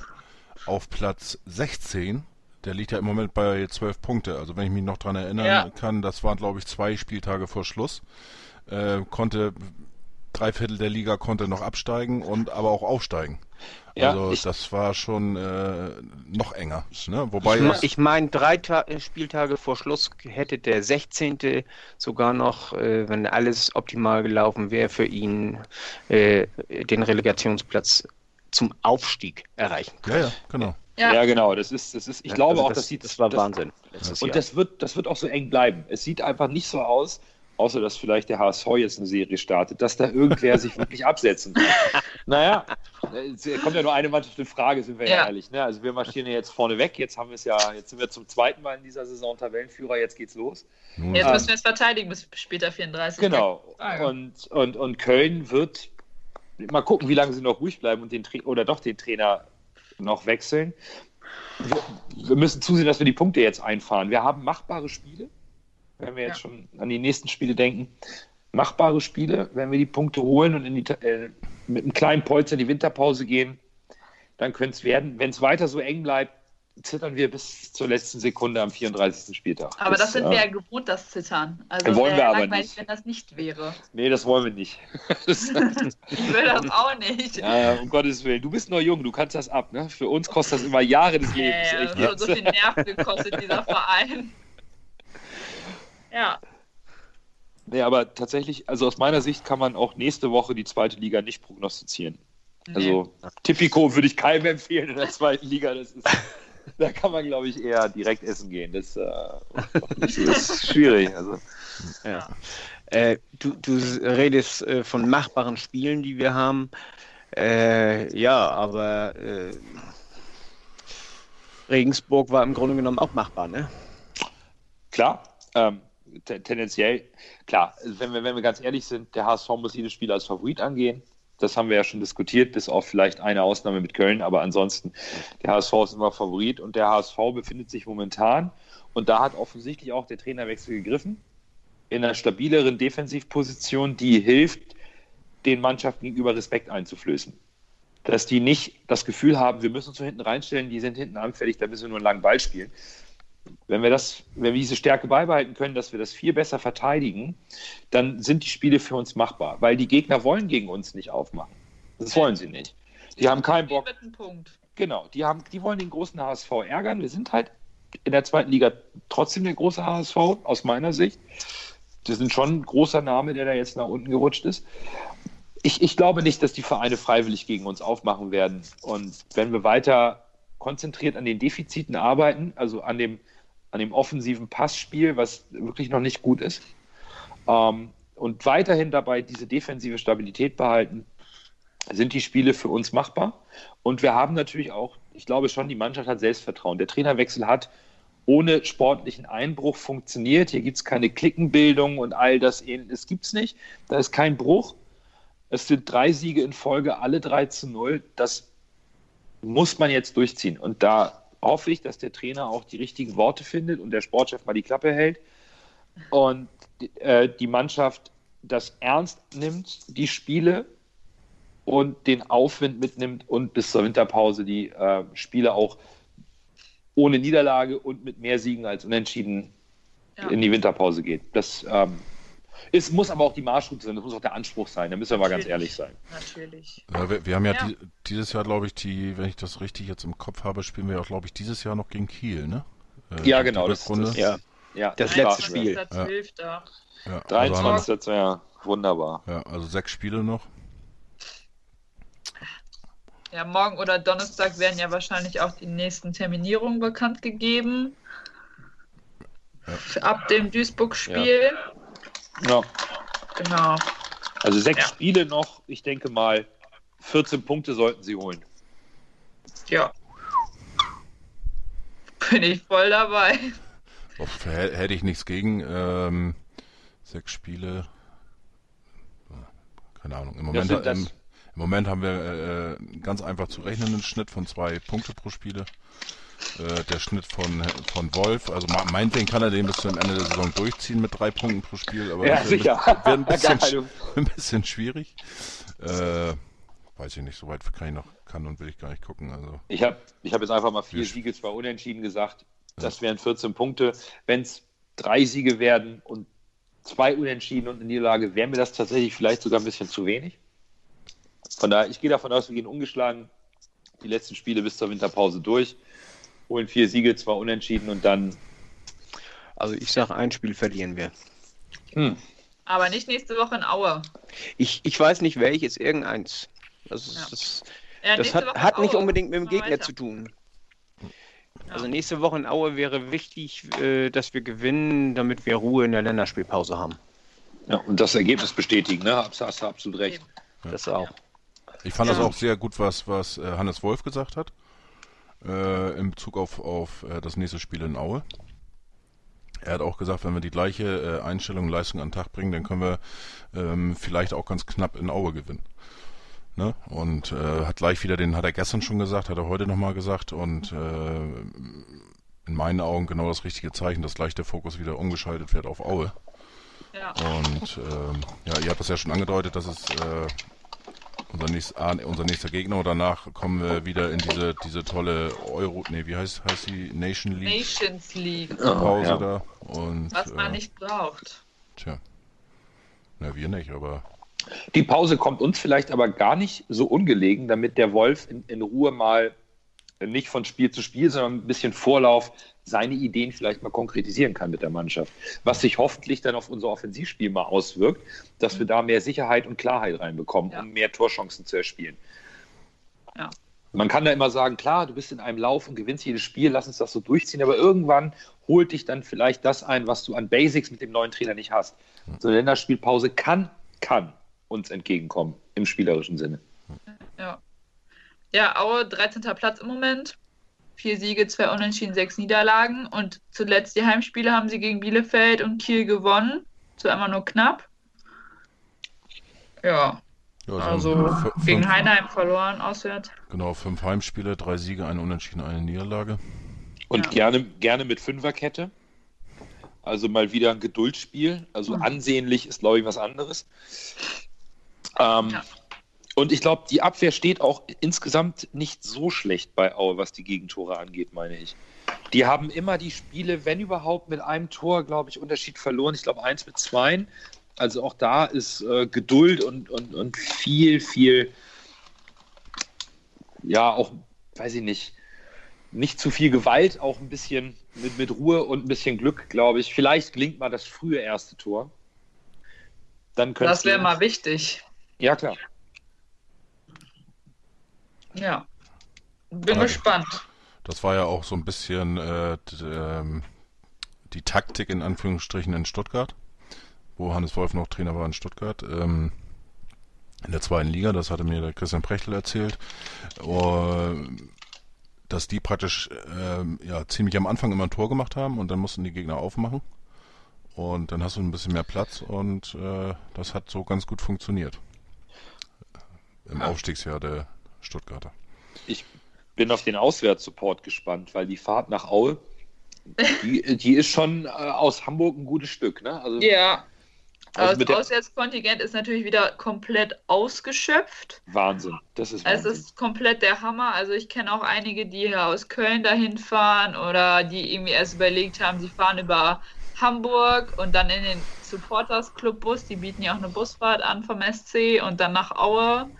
auf Platz 16, der liegt ja im Moment bei 12 Punkte. Also wenn ich mich noch dran erinnern Ja. kann, das waren glaube ich zwei Spieltage vor Schluss. Äh, konnte drei Viertel der Liga konnte noch absteigen und aber auch aufsteigen. Ja, also ich- das war schon äh, noch enger. Ne? Wobei Ich, ich meine, drei Ta äh, Spieltage vor Schluss hätte der 16. sogar noch, äh, wenn alles optimal gelaufen wäre, für ihn äh, den Relegationsplatz zum Aufstieg erreichen ja, können. ja, genau. Ja, ja. genau. Das ist, das ist, ich glaube Also auch, das, dass sie das war das, Wahnsinn Und Jahr. das wird, das wird auch so eng bleiben. Es sieht einfach nicht so aus, außer dass vielleicht der HSV jetzt eine Serie startet, dass da irgendwer sich wirklich absetzen kann. Naja, es kommt ja nur eine Mannschaft in Frage, sind wir ja, ehrlich. Ne? Also wir marschieren ja jetzt vorne weg. Jetzt haben wir es ja, jetzt sind wir zum zweiten Mal in dieser Saison Tabellenführer, jetzt geht's los. Nun, Jetzt Ah. müssen wir es verteidigen bis später 34. Genau. Ah, ja. Und, und, und Köln wird mal gucken, wie lange sie noch ruhig bleiben und den Tra oder doch den Trainer noch wechseln. wir, wir müssen zusehen, dass wir die Punkte jetzt einfahren. Wir haben machbare Spiele, wenn wir jetzt Ja. schon an die nächsten Spiele denken. Machbare Spiele, wenn wir die Punkte holen und die, äh, mit einem kleinen Polster in die Winterpause gehen, dann könnte es werden. Wenn es weiter so eng bleibt, zittern wir bis zur letzten Sekunde am 34. Spieltag. Aber das, sind äh, wir ja gewohnt, das Zittern. Also Wollen wäre wir aber nicht. wenn das nicht wäre. Nee, das wollen wir nicht. Das, Ich will das auch nicht. ja, um Gottes Willen. Du bist noch jung, du kannst das ab. Ne? Für uns kostet das immer Jahre des Lebens. Äh, so, so viel Nerven gekostet, dieser Verein. Ja, Nee, aber tatsächlich, also aus meiner Sicht kann man auch nächste Woche die zweite Liga nicht prognostizieren. nee. Also Tipico würde ich keinem empfehlen in der zweiten Liga. Das ist, da kann man, glaube ich, eher direkt essen gehen. Das, äh, das ist schwierig. Also, Ja. Äh, du, du redest äh, von machbaren Spielen, die wir haben. Äh, ja, aber äh, Regensburg war im Grunde genommen auch machbar, ne? klar, ähm, tendenziell, klar, wenn wir, wenn wir ganz ehrlich sind, der HSV muss jedes Spiel als Favorit angehen. Das haben wir ja schon diskutiert, bis auf vielleicht eine Ausnahme mit Köln, aber ansonsten, der HSV ist immer Favorit und der HSV befindet sich momentan, und da hat offensichtlich auch der Trainerwechsel gegriffen, in einer stabileren Defensivposition, die hilft, den Mannschaften gegenüber Respekt einzuflößen. Dass die nicht das Gefühl haben, wir müssen uns hinten reinstellen, die sind hinten anfällig, da müssen wir nur einen langen Ball spielen. Wenn wir, das, wenn wir diese Stärke beibehalten können, dass wir das viel besser verteidigen, dann sind die Spiele für uns machbar, weil die Gegner wollen gegen uns nicht aufmachen. Das wollen sie nicht. Die haben keinen Bock. Genau, die, haben, die wollen den großen HSV ärgern. Wir sind halt in der zweiten Liga trotzdem der große HSV, aus meiner Sicht. Wir sind schon ein großer Name, der da jetzt nach unten gerutscht ist. Ich, ich glaube nicht, dass die Vereine freiwillig gegen uns aufmachen werden. Und wenn wir weiter konzentriert an den Defiziten arbeiten, also an dem, an dem offensiven Passspiel, was wirklich noch nicht gut ist, ähm, und weiterhin dabei diese defensive Stabilität behalten, sind die Spiele für uns machbar. Und wir haben natürlich auch, ich glaube schon, die Mannschaft hat Selbstvertrauen. Der Trainerwechsel hat ohne sportlichen Einbruch funktioniert. Hier gibt es keine Klickenbildung und all das. Es gibt es nicht. Da ist kein Bruch. Es sind drei Siege in Folge, alle 3 zu 0. Das muss man jetzt durchziehen. Und da hoffe ich, dass der Trainer auch die richtigen Worte findet und der Sportchef mal die Klappe hält und äh, die Mannschaft das ernst nimmt, die Spiele und den Aufwind mitnimmt und bis zur Winterpause die äh, Spiele auch ohne Niederlage und mit mehr Siegen als Unentschieden Ja. in die Winterpause geht. Das ähm, ist, muss aber auch die Marschroute sein, das muss auch der Anspruch sein, da müssen wir mal ganz ehrlich sein. Natürlich. Ja, wir, wir haben ja, Ja. Die, dieses Jahr, glaube ich, die, wenn ich das richtig jetzt im Kopf habe, spielen wir auch, glaube ich, dieses Jahr noch gegen Kiel, ne? Äh, Ja, genau, das- das- Ja, Ja, Das war- letzte Spiel. Ja. 23.12. ja, also, haben 23, das wäre wunderbar. ja, also sechs Spiele noch. Ja, morgen oder Donnerstag werden ja wahrscheinlich auch die nächsten Terminierungen bekannt gegeben. Ab dem Duisburg-Spiel. Ja. Genau. Also sechs Ja. Spiele noch, ich denke mal, 14 Punkte sollten sie holen. Ja. Bin ich voll dabei. Uff, hä- hätte ich nichts gegen. Ähm, sechs Spiele. Keine Ahnung. Im Moment, im, im Moment haben wir äh, einen ganz einfach zu rechnenden Schnitt von zwei Punkte pro Spiele. Äh, der Schnitt von, von Wolf, also me- meinetwegen kann er den bis zum Ende der Saison durchziehen mit drei Punkten pro Spiel, aber Ja, wird sicher. Ein, wird ein, bisschen, Geil, ein bisschen schwierig. Äh, weiß ich nicht, so weit kann ich noch, kann und will ich gar nicht gucken. Also Ich habe ich hab jetzt einfach mal vier Siege, zwei Unentschieden gesagt. Das wären 14 Punkte. Wenn es drei Siege werden und zwei Unentschieden und eine Niederlage, wäre mir das tatsächlich vielleicht sogar ein bisschen zu wenig. Von daher, ich gehe davon aus, wir gehen ungeschlagen die letzten Spiele bis zur Winterpause durch, holen vier Siege, zwei Unentschieden und dann also ich sage, ein Spiel verlieren wir. hm, Aber nicht nächste Woche in Aue. Ich, ich weiß nicht welches, irgendeins. Das, ist, Ja. das, Ja, das hat, hat nicht unbedingt mit dem Gegner weiter. zu tun. Ja. Also nächste Woche in Aue wäre wichtig, äh, dass wir gewinnen, damit wir Ruhe in der Länderspielpause haben. ja, und das Ergebnis bestätigen. Ne? Hast, hast du absolut recht. Das auch. Ich fand das auch sehr gut, was, was äh, Hannes Wolf gesagt hat. Äh, in Bezug auf, auf äh, das nächste Spiel in Aue. Er hat auch gesagt, wenn wir die gleiche äh, Einstellung und Leistung an den Tag bringen, dann können wir ähm, vielleicht auch ganz knapp in Aue gewinnen. Ne? Und äh, hat gleich wieder, den hat er gestern schon gesagt, hat er heute nochmal gesagt und äh, in meinen Augen genau das richtige Zeichen, dass gleich der Fokus wieder umgeschaltet wird auf Aue. Ja. Und ähm, ja, ihr habt das ja schon angedeutet, dass es äh, unser, nächst, ah, unser nächster Gegner und danach kommen wir wieder in diese, diese tolle Euro, nee, wie heißt, heißt die Nation League Nations League, Pause ja. da. Und, was man äh, nicht braucht. Tja. Na, wir nicht, aber Die Pause kommt uns vielleicht aber gar nicht so ungelegen, damit der Wolf in, in Ruhe mal nicht von Spiel zu Spiel, sondern ein bisschen Vorlauf seine Ideen vielleicht mal konkretisieren kann mit der Mannschaft. Was sich hoffentlich dann auf unser Offensivspiel mal auswirkt, dass wir da mehr Sicherheit und Klarheit reinbekommen, Ja. um mehr Torchancen zu erspielen. Ja. Man kann da immer sagen, klar, du bist in einem Lauf und gewinnst jedes Spiel, lass uns das so durchziehen, aber irgendwann holt dich dann vielleicht das ein, was du an Basics mit dem neuen Trainer nicht hast. So eine Länderspielpause kann, kann uns entgegenkommen im spielerischen Sinne. Ja. Ja, Aue 13. Platz im Moment. Vier Siege, zwei Unentschieden, sechs Niederlagen. Und zuletzt die Heimspiele haben sie gegen Bielefeld und Kiel gewonnen. Zwar immer nur knapp. Ja, ja, so also gegen fünf- Heinheim verloren auswärts. Genau, fünf Heimspiele, drei Siege, ein Unentschieden, eine Niederlage. Und Ja. gerne, gerne mit Fünferkette. Also mal wieder ein Geduldsspiel. Also Mhm. ansehnlich ist, glaube ich, was anderes. Ähm, Ja. Und ich glaube, die Abwehr steht auch insgesamt nicht so schlecht bei Aue, was die Gegentore angeht, meine ich. Die haben immer die Spiele, wenn überhaupt, mit einem Tor, glaube ich, Unterschied verloren. Ich glaube, eins mit zwei. Also auch da ist äh, Geduld und, und, und viel, viel, ja, auch, weiß ich nicht, nicht zu viel Gewalt, auch ein bisschen mit, mit Ruhe und ein bisschen Glück, glaube ich. Vielleicht gelingt mal das frühe erste Tor. Dann Das wäre mal wichtig. Ja, klar. Ja. Bin Aber- gespannt. Das war ja auch so ein bisschen äh, ähm, die Taktik in Anführungsstrichen in Stuttgart, wo Hannes Wolf noch Trainer war in Stuttgart. Ähm, in der zweiten Liga, das hatte mir der Christian Prechtel erzählt, äh, dass die praktisch ähm, ja, ziemlich am Anfang immer ein Tor gemacht haben und dann mussten die Gegner aufmachen. Und dann hast du ein bisschen mehr Platz und äh, das hat so ganz gut funktioniert. Im Aufstiegsjahr der Stuttgarter. Ich bin auf den Auswärtssupport gespannt, weil die Fahrt nach Aue, die, die ist schon äh, aus Hamburg ein gutes Stück. Ne? Also, Ja. Also mit das Auswärtskontingent ist natürlich wieder komplett ausgeschöpft. Wahnsinn. Das ist Es Wahnsinn. ist komplett der Hammer. Also ich kenne auch einige, die hier aus Köln dahin fahren oder die irgendwie erst überlegt haben, sie fahren über Hamburg und dann in den Supporters Club Bus. Die bieten ja auch eine Busfahrt an vom SC und dann nach Aue.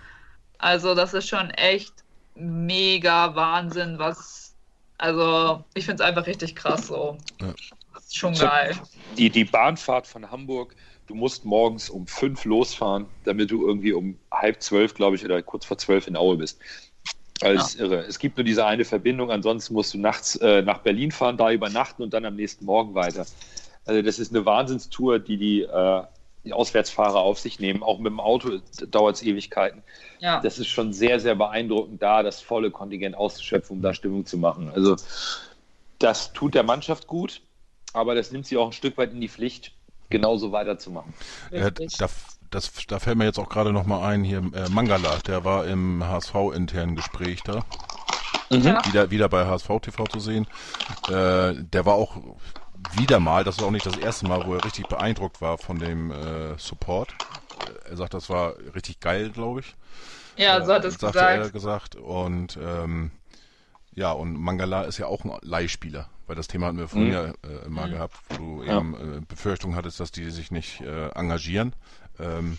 Also das ist schon echt mega Wahnsinn, was. Also ich finde es einfach richtig krass so. Ja. Das ist schon So- geil. die, die Bahnfahrt von Hamburg, du musst morgens um fünf losfahren, damit du irgendwie um halb zwölf, glaube ich, oder kurz vor zwölf in Aue bist. Also ist irre. Es gibt nur diese eine Verbindung, ansonsten musst du nachts äh, nach Berlin fahren, da übernachten und dann am nächsten Morgen weiter. Also das ist eine Wahnsinnstour, die die, äh, die Auswärtsfahrer auf sich nehmen. Auch mit dem Auto dauert es Ewigkeiten. Ja. Das ist schon sehr, sehr beeindruckend, da das volle Kontingent auszuschöpfen, um da Stimmung zu machen. Also das tut der Mannschaft gut, aber das nimmt sie auch ein Stück weit in die Pflicht, genauso weiterzumachen. Richtig. da, das, da fällt mir jetzt auch gerade noch mal ein, hier äh, Mangala, der war im HSV-internen Gespräch da, Ja. wieder, wieder bei HSV TV zu sehen. Äh, der war auch wieder mal, das war auch nicht das erste Mal, wo er richtig beeindruckt war von dem äh, Support. Er sagt, das war richtig geil, glaube ich. Ja, so hat es sagte er gesagt. gesagt. Und ähm, ja, und Mangala ist ja auch ein Leihspieler, weil das Thema hatten wir vorhin Mhm. ja äh, mal Mhm. gehabt, wo du Ja. eben äh, Befürchtung hattest, dass die sich nicht äh, engagieren, ähm,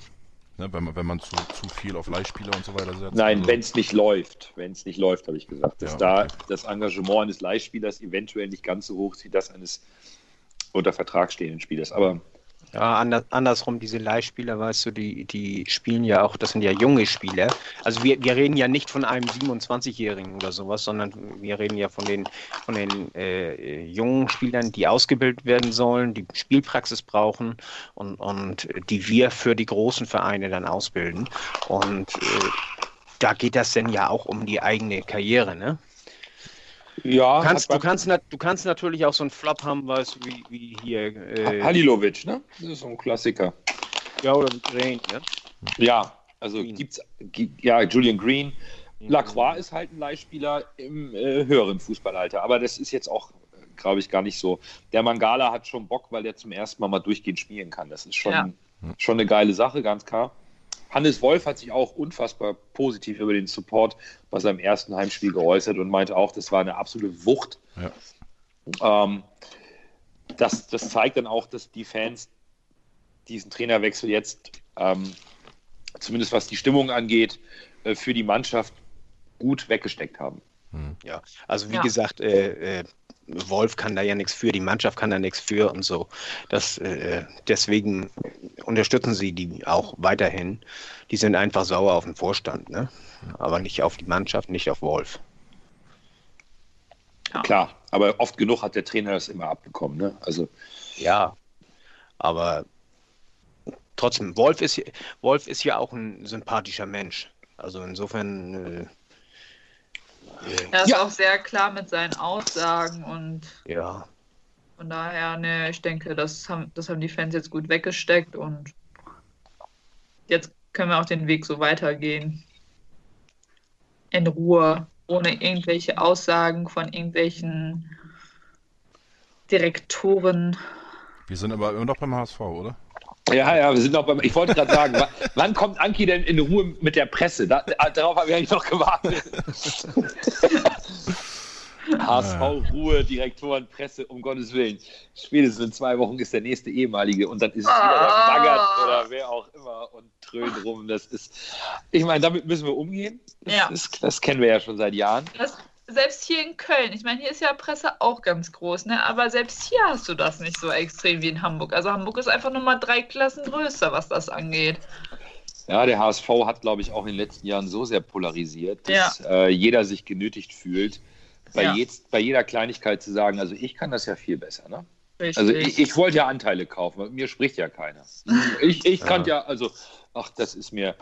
ne, wenn man wenn man zu, zu viel auf Leihspieler und so weiter setzt. Nein, Also, wenn es nicht läuft, wenn es nicht läuft, habe ich gesagt, dass Ja, da okay. das Engagement eines Leihspielers eventuell nicht ganz so hoch ist wie das eines unter Vertrag stehenden Spielers. Aber Ja, anders, andersrum, diese Leihspieler, weißt du, die, die spielen ja auch, das sind ja junge Spieler. Also wir, wir reden ja nicht von einem 27-Jährigen oder sowas, sondern wir reden ja von den, von den äh, jungen Spielern, die ausgebildet werden sollen, die Spielpraxis brauchen und, und die wir für die großen Vereine dann ausbilden. Und äh, da geht das denn ja auch um die eigene Karriere, ne? Ja, Du kannst, du kannst, du kannst natürlich auch so einen Flop haben, weißt du, wie, wie hier. Äh, Halilovic, ne? Das ist so ein Klassiker. ja, oder Drain, ne? Ja, Also Green. gibt's, gi- ja, Julian Green. Lacroix ist halt ein Leihspieler im äh, höheren Fußballalter, aber das ist jetzt auch, glaube ich, gar nicht so. Der Mangala hat schon Bock, weil der zum ersten Mal mal durchgehend spielen kann. Das ist schon, Ja. schon eine geile Sache, ganz klar. Hannes Wolf hat sich auch unfassbar positiv über den Support bei seinem ersten Heimspiel geäußert und meinte auch, das war eine absolute Wucht. Ähm, das, das zeigt dann auch, dass die Fans diesen Trainerwechsel jetzt, ähm, zumindest was die Stimmung angeht, äh, für die Mannschaft gut weggesteckt haben. Ja, also wie Ja. gesagt, äh, äh, Wolf kann da ja nichts für, die Mannschaft kann da nichts für und so. Das, äh, deswegen unterstützen sie die auch weiterhin. Die sind einfach sauer auf den Vorstand, ne? aber nicht auf die Mannschaft, nicht auf Wolf. Ja. Klar, aber oft genug hat der Trainer das immer abbekommen. Ne? Also Ja, aber trotzdem, Wolf ist, Wolf ist ja auch ein sympathischer Mensch. Also insofern, äh, Er ist Ja. auch sehr klar mit seinen Aussagen und ja, von daher, ne, ich denke, das haben, das haben die Fans jetzt gut weggesteckt und jetzt können wir auch den Weg so weitergehen. In Ruhe, ohne irgendwelche Aussagen von irgendwelchen Direktoren. Wir sind aber immer noch beim HSV, oder? Ja, ja, wir sind noch beim. Ich wollte gerade sagen, wa- wann kommt Anki denn in Ruhe mit der Presse? Da, darauf habe ich eigentlich noch gewartet. HSV, Ruhe, Direktoren, Presse, um Gottes Willen. Spätestens in zwei Wochen ist der nächste ehemalige und dann ist es wieder der Ah. Magath oder wer auch immer und dröhnt rum. Das ist, ich meine, damit müssen wir umgehen. Das, Ja. ist, das kennen wir ja schon seit Jahren. Das, selbst hier in Köln, ich meine, hier ist ja Presse auch ganz groß, ne? aber selbst hier hast du das nicht so extrem wie in Hamburg. Also Hamburg ist einfach nur mal drei Klassen größer, was das angeht. Ja, der HSV hat, glaube ich, auch in den letzten Jahren so sehr polarisiert, dass äh, jeder sich genötigt fühlt, bei, Ja. jetzt, bei jeder Kleinigkeit zu sagen, also ich kann das ja viel besser. Ne? Richtig. Also ich, ich wollte ja Anteile kaufen, aber mir spricht ja keiner. Ich, ich kann ja, also, ach, das ist mir.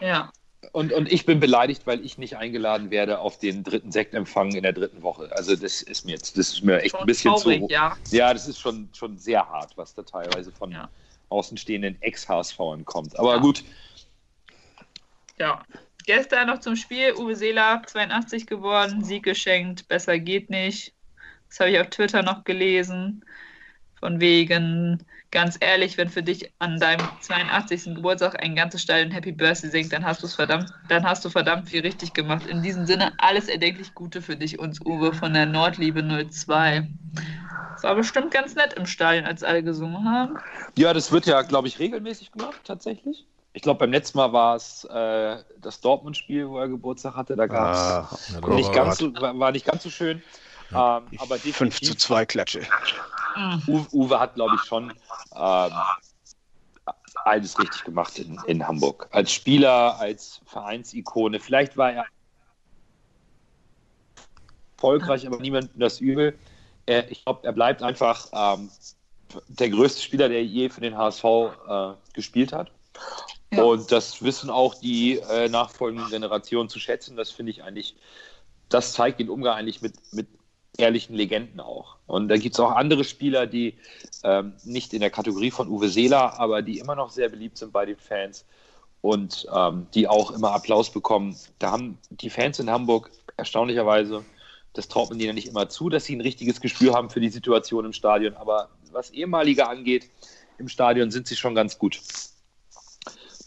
ja. Und, und ich bin beleidigt, weil ich nicht eingeladen werde auf den dritten Sektempfang in der dritten Woche. Also das ist mir jetzt, das ist mir echt Schon ein bisschen traurig, zu. ja. Ja, das ist schon, schon sehr hart, was da teilweise von Ja. außenstehenden Ex-HSVern kommt. Aber Ja. gut, Ja. Gestern noch zum Spiel, Uwe Seeler 82 geworden, Sieg geschenkt, besser geht nicht. Das habe ich auf Twitter noch gelesen. Von wegen, ganz ehrlich, wenn für dich an deinem 82. Geburtstag ein ganzes Stadion Happy Birthday singt, dann hast du es verdammt, dann hast du verdammt viel richtig gemacht. In diesem Sinne, alles erdenklich Gute für dich, uns Uwe von der Nordliebe 02. Das war bestimmt ganz nett im Stadion, als alle gesungen haben. Ja, das wird ja, glaube ich, regelmäßig gemacht, tatsächlich. Ich glaube, beim letzten Mal war es äh, das Dortmund-Spiel, wo er Geburtstag hatte. Da gab es Ah, nicht ganz so, war, war nicht ganz so schön. Ähm, aber 5 definitiv, zu 2 Klatsche. Uwe, Uwe hat, glaube ich, schon ähm, alles richtig gemacht in, in Hamburg. Als Spieler, als Vereinsikone. Vielleicht war er erfolgreich, aber niemandem das übel. Er, ich glaube, er bleibt einfach ähm, der größte Spieler, der je für den HSV äh, gespielt hat. Ja. Und das wissen auch die äh, nachfolgenden Generationen zu schätzen. Das finde ich eigentlich, das zeigt den Umgang eigentlich mit, mit ehrlichen Legenden auch. Und da gibt es auch andere Spieler, die ähm, nicht in der Kategorie von Uwe Seeler, aber die immer noch sehr beliebt sind bei den Fans und ähm, die auch immer Applaus bekommen. Da haben die Fans in Hamburg erstaunlicherweise, das traut man ihnen nicht immer zu, dass sie ein richtiges Gespür haben für die Situation im Stadion. Aber was ehemalige angeht, im Stadion sind sie schon ganz gut.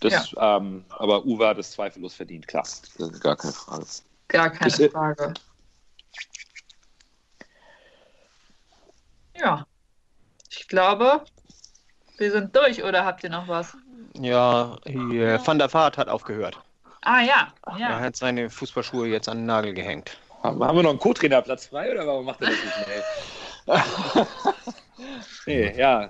Das, ähm, aber Uwe hat es zweifellos verdient, klar. Gar keine Frage. Gar keine Ist- Frage. Ja. Ich glaube, wir sind durch, oder habt ihr noch was? Ja, hier, Van der Vaart hat aufgehört. Ah ja, Er ja. hat seine Fußballschuhe jetzt an den Nagel gehängt. Haben wir noch einen Co-Trainerplatz frei oder warum macht er das nicht schnell? nee, ja.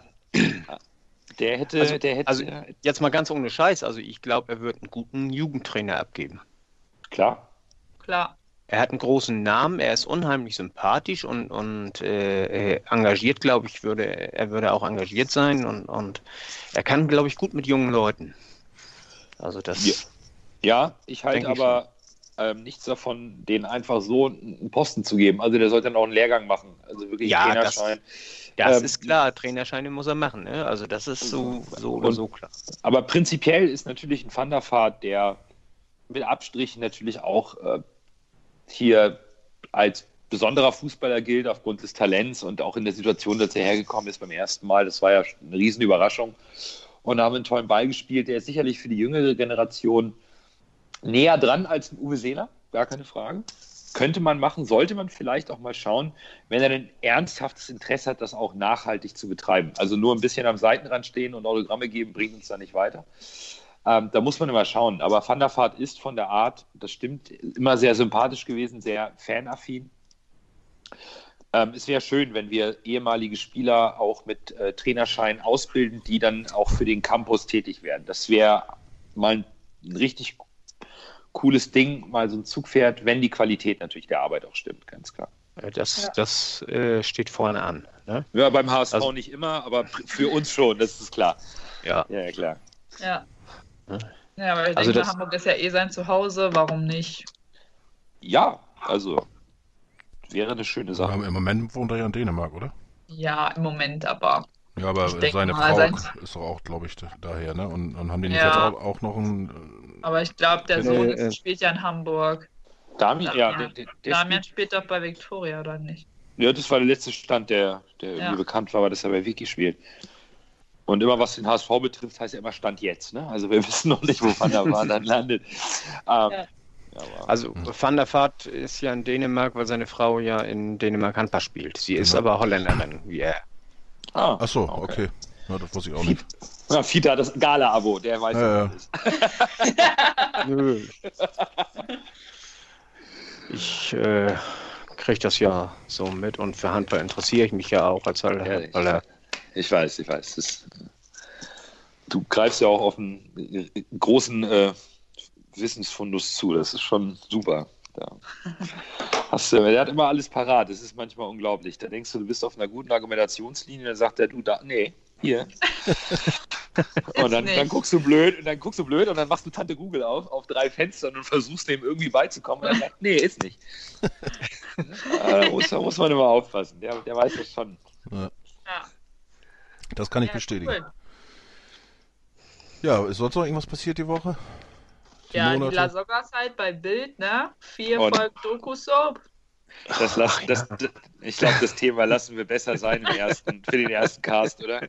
Der hätte, Also- der hätte, also- Jetzt mal ganz ohne Scheiß, also ich glaube, er wird einen guten Jugendtrainer abgeben. klar. Klar. Er hat einen großen Namen, er ist unheimlich sympathisch und, und äh, äh, engagiert, glaube ich, würde er würde auch engagiert sein und, und er kann, glaube ich, gut mit jungen Leuten. Also das Ja. Ja, ich halte Denke ich aber ähm, nichts davon, den einfach so einen Posten zu geben. Also der sollte dann auch einen Lehrgang machen. Also wirklich Ja, einen das- Trainerschein. Das Ähm, ist klar, Trainerscheine muss er machen. Ne? Also das ist so, so oder Und- so klar. Aber prinzipiell ist natürlich ein Van der Vaart, der mit Abstrichen natürlich auch äh, hier als besonderer Fußballer gilt aufgrund des Talents und auch in der Situation, dass er hergekommen ist beim ersten Mal. Das war ja eine Riesenüberraschung. Und da haben wir einen tollen Ball gespielt. Der ist sicherlich für die jüngere Generation näher dran als ein Uwe Seeler, gar keine Frage. Könnte man machen, sollte man vielleicht auch mal schauen, wenn er ein ernsthaftes Interesse hat, das auch nachhaltig zu betreiben. Also nur ein bisschen am Seitenrand stehen und Autogramme geben, bringt uns da nicht weiter. Ähm, da muss man immer schauen. Aber Van der Vaart ist von der Art, das stimmt, immer sehr sympathisch gewesen, sehr fanaffin. Ähm, es wäre schön, wenn wir ehemalige Spieler auch mit äh, Trainerschein ausbilden, die dann auch für den Campus tätig werden. Das wäre mal ein, ein richtig cooles Ding, mal so ein Zugpferd, wenn die Qualität natürlich der Arbeit auch stimmt, ganz klar. Äh, Das, Ja. das äh, steht vorne an. Ne? Ja, beim HSV Also- nicht immer, aber für uns schon, das ist klar. Ja. Ja, ja klar. Ja. Ja. Ja, aber ich Also denke, das- Hamburg ist ja eh sein Zuhause, warum nicht? Ja, also wäre eine schöne Sache. Aber Im Moment wohnt er ja in Dänemark, oder? Ja, im Moment aber. Ja, aber seine mal, Frau sein- ist doch auch, glaube ich, daher, ne? Und, und haben die nicht Ja. jetzt auch, auch noch ein. Aber ich glaube, der Nee, Sohn äh, ist, spielt ja in Hamburg. Damian, ja, Damian. der, der, der Damian spielt, doch bei Victoria, oder nicht? ja, das war der letzte Stand, der, der Ja. irgendwie bekannt war, weil das er bei Wiki spielt. Und immer was den HSV betrifft, heißt ja immer Stand jetzt. Ne? Also wir wissen noch nicht, wo Van der Vaart dann landet. Ähm, Ja. ja, Also Van der Vaart ist ja in Dänemark, weil seine Frau ja in Dänemark Handball spielt. Sie ist Genau. aber Holländerin, wie er. ah, Ach so, okay. Ja, das wusste ich auch nicht. Ja, Fiete hat das Gala-Abo, der weiß, Ja, was ja. Ich äh, kriege das ja so mit und für Handball interessiere ich mich ja auch als? Handballer. Ich weiß, ich weiß. Das, du greifst ja auch auf einen äh, großen äh, Wissensfundus zu. Das ist schon super. Ja. Hast, du- der hat immer alles parat. Das ist manchmal unglaublich. Da denkst du, du bist auf einer guten Argumentationslinie. Dann sagt er, du, da, nee, hier. und dann, dann guckst du blöd und dann guckst du blöd und dann machst du Tante Google auf, auf drei Fenstern und versuchst dem irgendwie beizukommen. Und er sagt, nee, ist nicht. Da, muss, da muss man immer aufpassen. Der, der weiß das schon. Ja. Das kann ich Ja, bestätigen. cool. Ja, ist sonst noch irgendwas passiert die Woche? Die Ja, die Monate? La Soga halt bei Bild, ne? Vier Und- Folgen Doku-Soap. Das lass, das, das, ich glaube, das Thema lassen wir besser sein im ersten, für den ersten Cast, oder?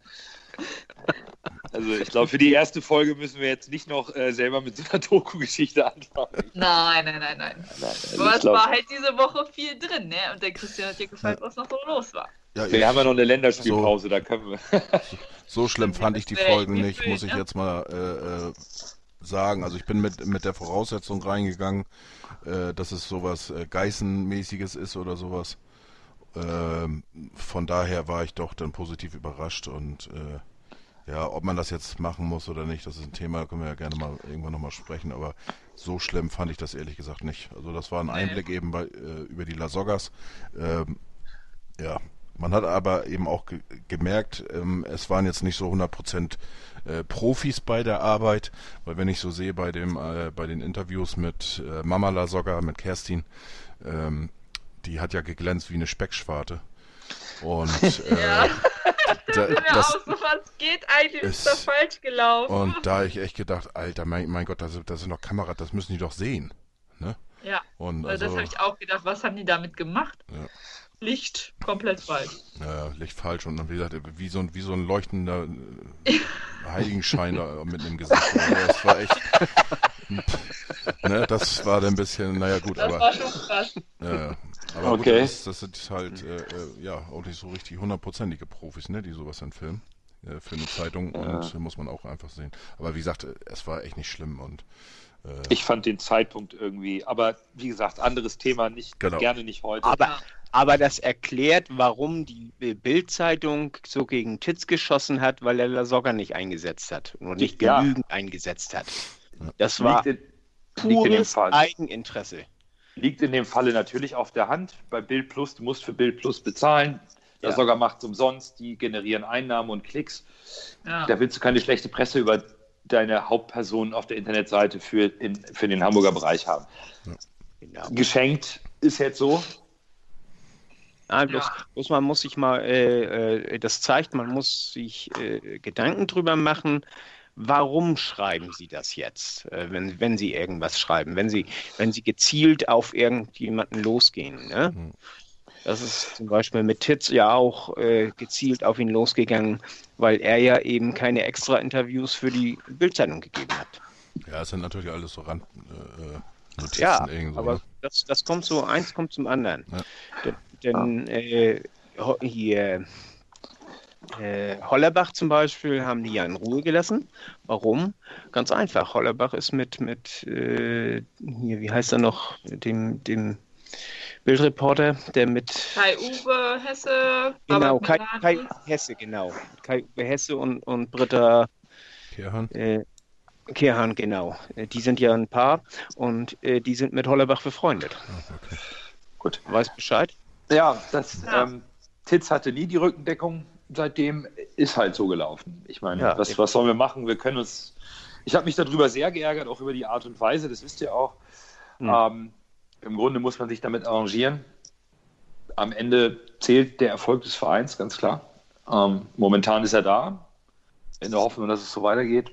Also ich glaube, für die erste Folge müssen wir jetzt nicht noch äh, selber mit so einer Doku-Geschichte anfangen. Nein, nein, nein, nein. Nein, also Aber es glaub, war halt diese Woche viel drin, ne? Und der Christian hat dir gefallen, was noch so los war. Ja, wir haben ja noch eine Länderspielpause, da können wir. So schlimm fand ich die Folgen nicht, muss ich jetzt mal äh, äh, sagen. Also ich bin mit, mit der Voraussetzung reingegangen, äh, dass es sowas äh, Geißenmäßiges ist oder sowas. Ähm, von daher war ich doch dann positiv überrascht und äh, ja, ob man das jetzt machen muss oder nicht, das ist ein Thema, da können wir ja gerne mal irgendwann nochmal sprechen, aber so schlimm fand ich das ehrlich gesagt nicht. Also das war ein Einblick eben bei, äh, über die Lasoggas. Ähm, ja, man hat aber eben auch ge gemerkt, ähm, es waren jetzt nicht so 100% äh, Profis bei der Arbeit, weil wenn ich so sehe bei dem äh, bei den Interviews mit äh, Mama Lasogga, mit Kerstin, ähm, die hat ja geglänzt wie eine Speckschwarte. Und äh, Ja. da, das, auch so, was geht eigentlich? Ist da falsch gelaufen? und da hab ich echt gedacht, Alter, mein, mein Gott, das, das sind doch Kameras, das müssen die doch sehen. Ne? ja, Und also, das habe ich auch gedacht. Was haben die damit gemacht? Ja. Licht komplett falsch. Ja, Licht falsch und dann, wie gesagt, wie so ein, wie so ein leuchtender äh, Heiligenschein mit im Gesicht. Das war echt. ne, das war dann ein bisschen, naja, gut, Das aber. war schon krass. Ja, aber Okay. gut, das, das sind halt, äh, äh, ja, auch nicht so richtig hundertprozentige Profis, ne, die sowas dann filmen. Äh, für eine Zeitung und äh, muss man auch einfach sehen. Aber wie gesagt, es war echt nicht schlimm und. Äh, Ich fand den Zeitpunkt irgendwie, aber wie gesagt, anderes Thema, nicht Genau. gerne nicht heute. Aber, aber das erklärt, warum die Bild-Zeitung so gegen Titz geschossen hat, weil er Lasogga nicht eingesetzt hat und nicht Ja. genügend eingesetzt hat. Das war liegt, in, liegt, in dem pures Fall, Eigeninteresse. liegt in dem Falle natürlich auf der Hand. Bei Bild Plus, du musst für Bild Plus bezahlen. Das Ja. sogar macht es umsonst, die generieren Einnahmen und Klicks. Ja. Da willst du keine schlechte Presse über deine Hauptperson auf der Internetseite für, in, für den Hamburger Bereich haben. Genau. geschenkt ist jetzt so. Nein, bloß, Ja. bloß man muss sich mal, äh, äh, das zeigt, man muss sich äh, Gedanken drüber machen, warum schreiben Sie das jetzt, äh, wenn, wenn Sie irgendwas schreiben, wenn Sie, wenn Sie gezielt auf irgendjemanden losgehen. Ne? Hm. Das ist zum Beispiel mit Titz ja auch äh, gezielt auf ihn losgegangen, weil er ja eben keine extra Interviews für die Bildzeitung gegeben hat. Ja, es sind natürlich alles so Rand, äh, Notizen Ja, so. aber ne? das, das kommt so, eins kommt zum anderen. Ja. Denn, äh, hier äh, Hollerbach zum Beispiel haben die ja in Ruhe gelassen. Warum? Ganz einfach. Hollerbach ist mit, mit äh, hier, wie heißt er noch, dem, dem Bildreporter, der mit Kai Uwe Hesse, genau, Kai, Kai. Hesse, genau. Kai Uwe Hesse und, und Britta Kehrhahn? äh, Kehrhahn, genau. Äh, Die sind ja ein Paar und äh, die sind mit Hollerbach befreundet. Ah, okay. Gut. Weiß Bescheid? Ja, das Ja. Ähm, Titz hatte nie die Rückendeckung. Seitdem ist halt so gelaufen. Ich meine, Ja, was, was sollen wir machen? Wir können uns. Ich habe mich darüber sehr geärgert, auch über die Art und Weise, das wisst ihr auch. Hm. Ähm, Im Grunde muss man sich damit arrangieren. Am Ende zählt der Erfolg des Vereins, ganz klar. Ähm, momentan ist er da, in der Hoffnung, dass es so weitergeht.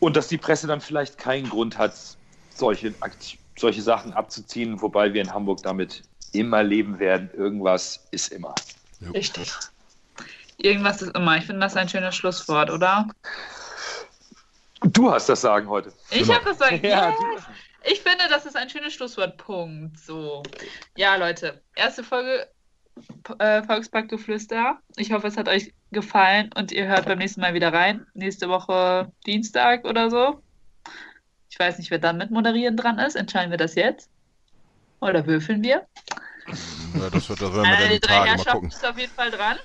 Und dass die Presse dann vielleicht keinen Grund hat, solche, solche Sachen abzuziehen, wobei wir in Hamburg damit immer leben werden. Irgendwas ist immer. Jo. Richtig. Irgendwas ist immer. Ich finde das ein schönes Schlusswort, oder? Du hast das Sagen heute. Ich habe gesagt, Ja, ja. du. Ich finde, das ist ein schönes Schlusswort. Punkt. So. Ja, Leute. Erste Folge äh, Volksparkgeflüster. Ich hoffe, es hat euch gefallen und ihr hört beim nächsten Mal wieder rein. Nächste Woche Dienstag oder so. Ich weiß nicht, wer dann mit Moderieren dran ist. Entscheiden wir das jetzt? Oder würfeln wir? Ja, das wird, das werden wir dann der die drei Tage mal Herrschaften gucken. ist auf jeden Fall dran.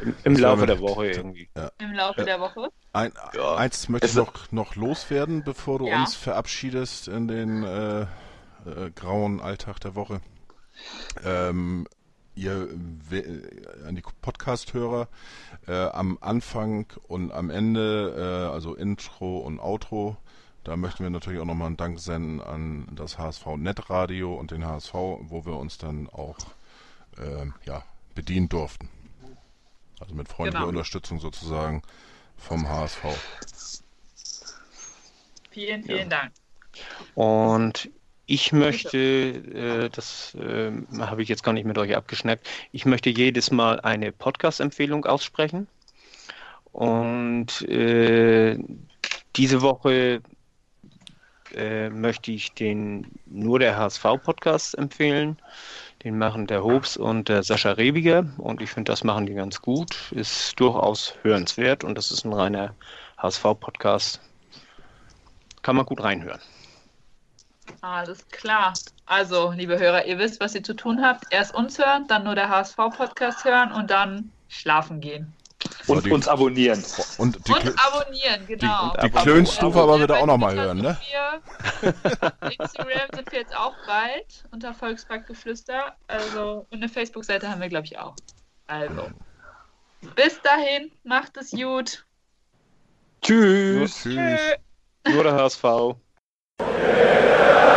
Im, im Laufe der Woche irgendwie. Im Laufe Ja. der Woche. Ein, Ja. Eins möchte ich Es- noch, noch loswerden, bevor du Ja. uns verabschiedest in den äh, äh, grauen Alltag der Woche. Ähm, ihr we- an die Podcast-Hörer äh, am Anfang und am Ende, äh, also Intro und Outro, da möchten wir natürlich auch nochmal einen Dank senden an das HSV Netradio und den HSV, wo wir uns dann auch ähm, ja, bedienen durften. Also mit freundlicher Genau. Unterstützung sozusagen vom HSV. Vielen, vielen Dank. Und ich möchte, äh, das äh, habe ich jetzt gar nicht mit euch abgeschnackt, ich möchte jedes Mal eine Podcast-Empfehlung aussprechen. Und äh, diese Woche äh, möchte ich den nur der HSV-Podcast empfehlen. Den machen der Hobbs und der Sascha Rebiger. Und ich finde, das machen die ganz gut. Ist durchaus hörenswert und das ist ein reiner HSV-Podcast. Kann man gut reinhören. Alles klar. Also, liebe Hörer, ihr wisst, was ihr zu tun habt. Erst uns hören, dann nur der HSV-Podcast hören und dann schlafen gehen. Und So, die- uns abonnieren. Und die, und abonnieren, genau. und die Abo- Klönstufe aber bitte auch nochmal hören, ne? Instagram sind wir jetzt auch bald unter Volksparkgeflüster. Also, und eine Facebook-Seite haben wir, glaube ich, auch. Also, bis dahin, macht es gut. Tschüss. Tschüss. Nur der HSV.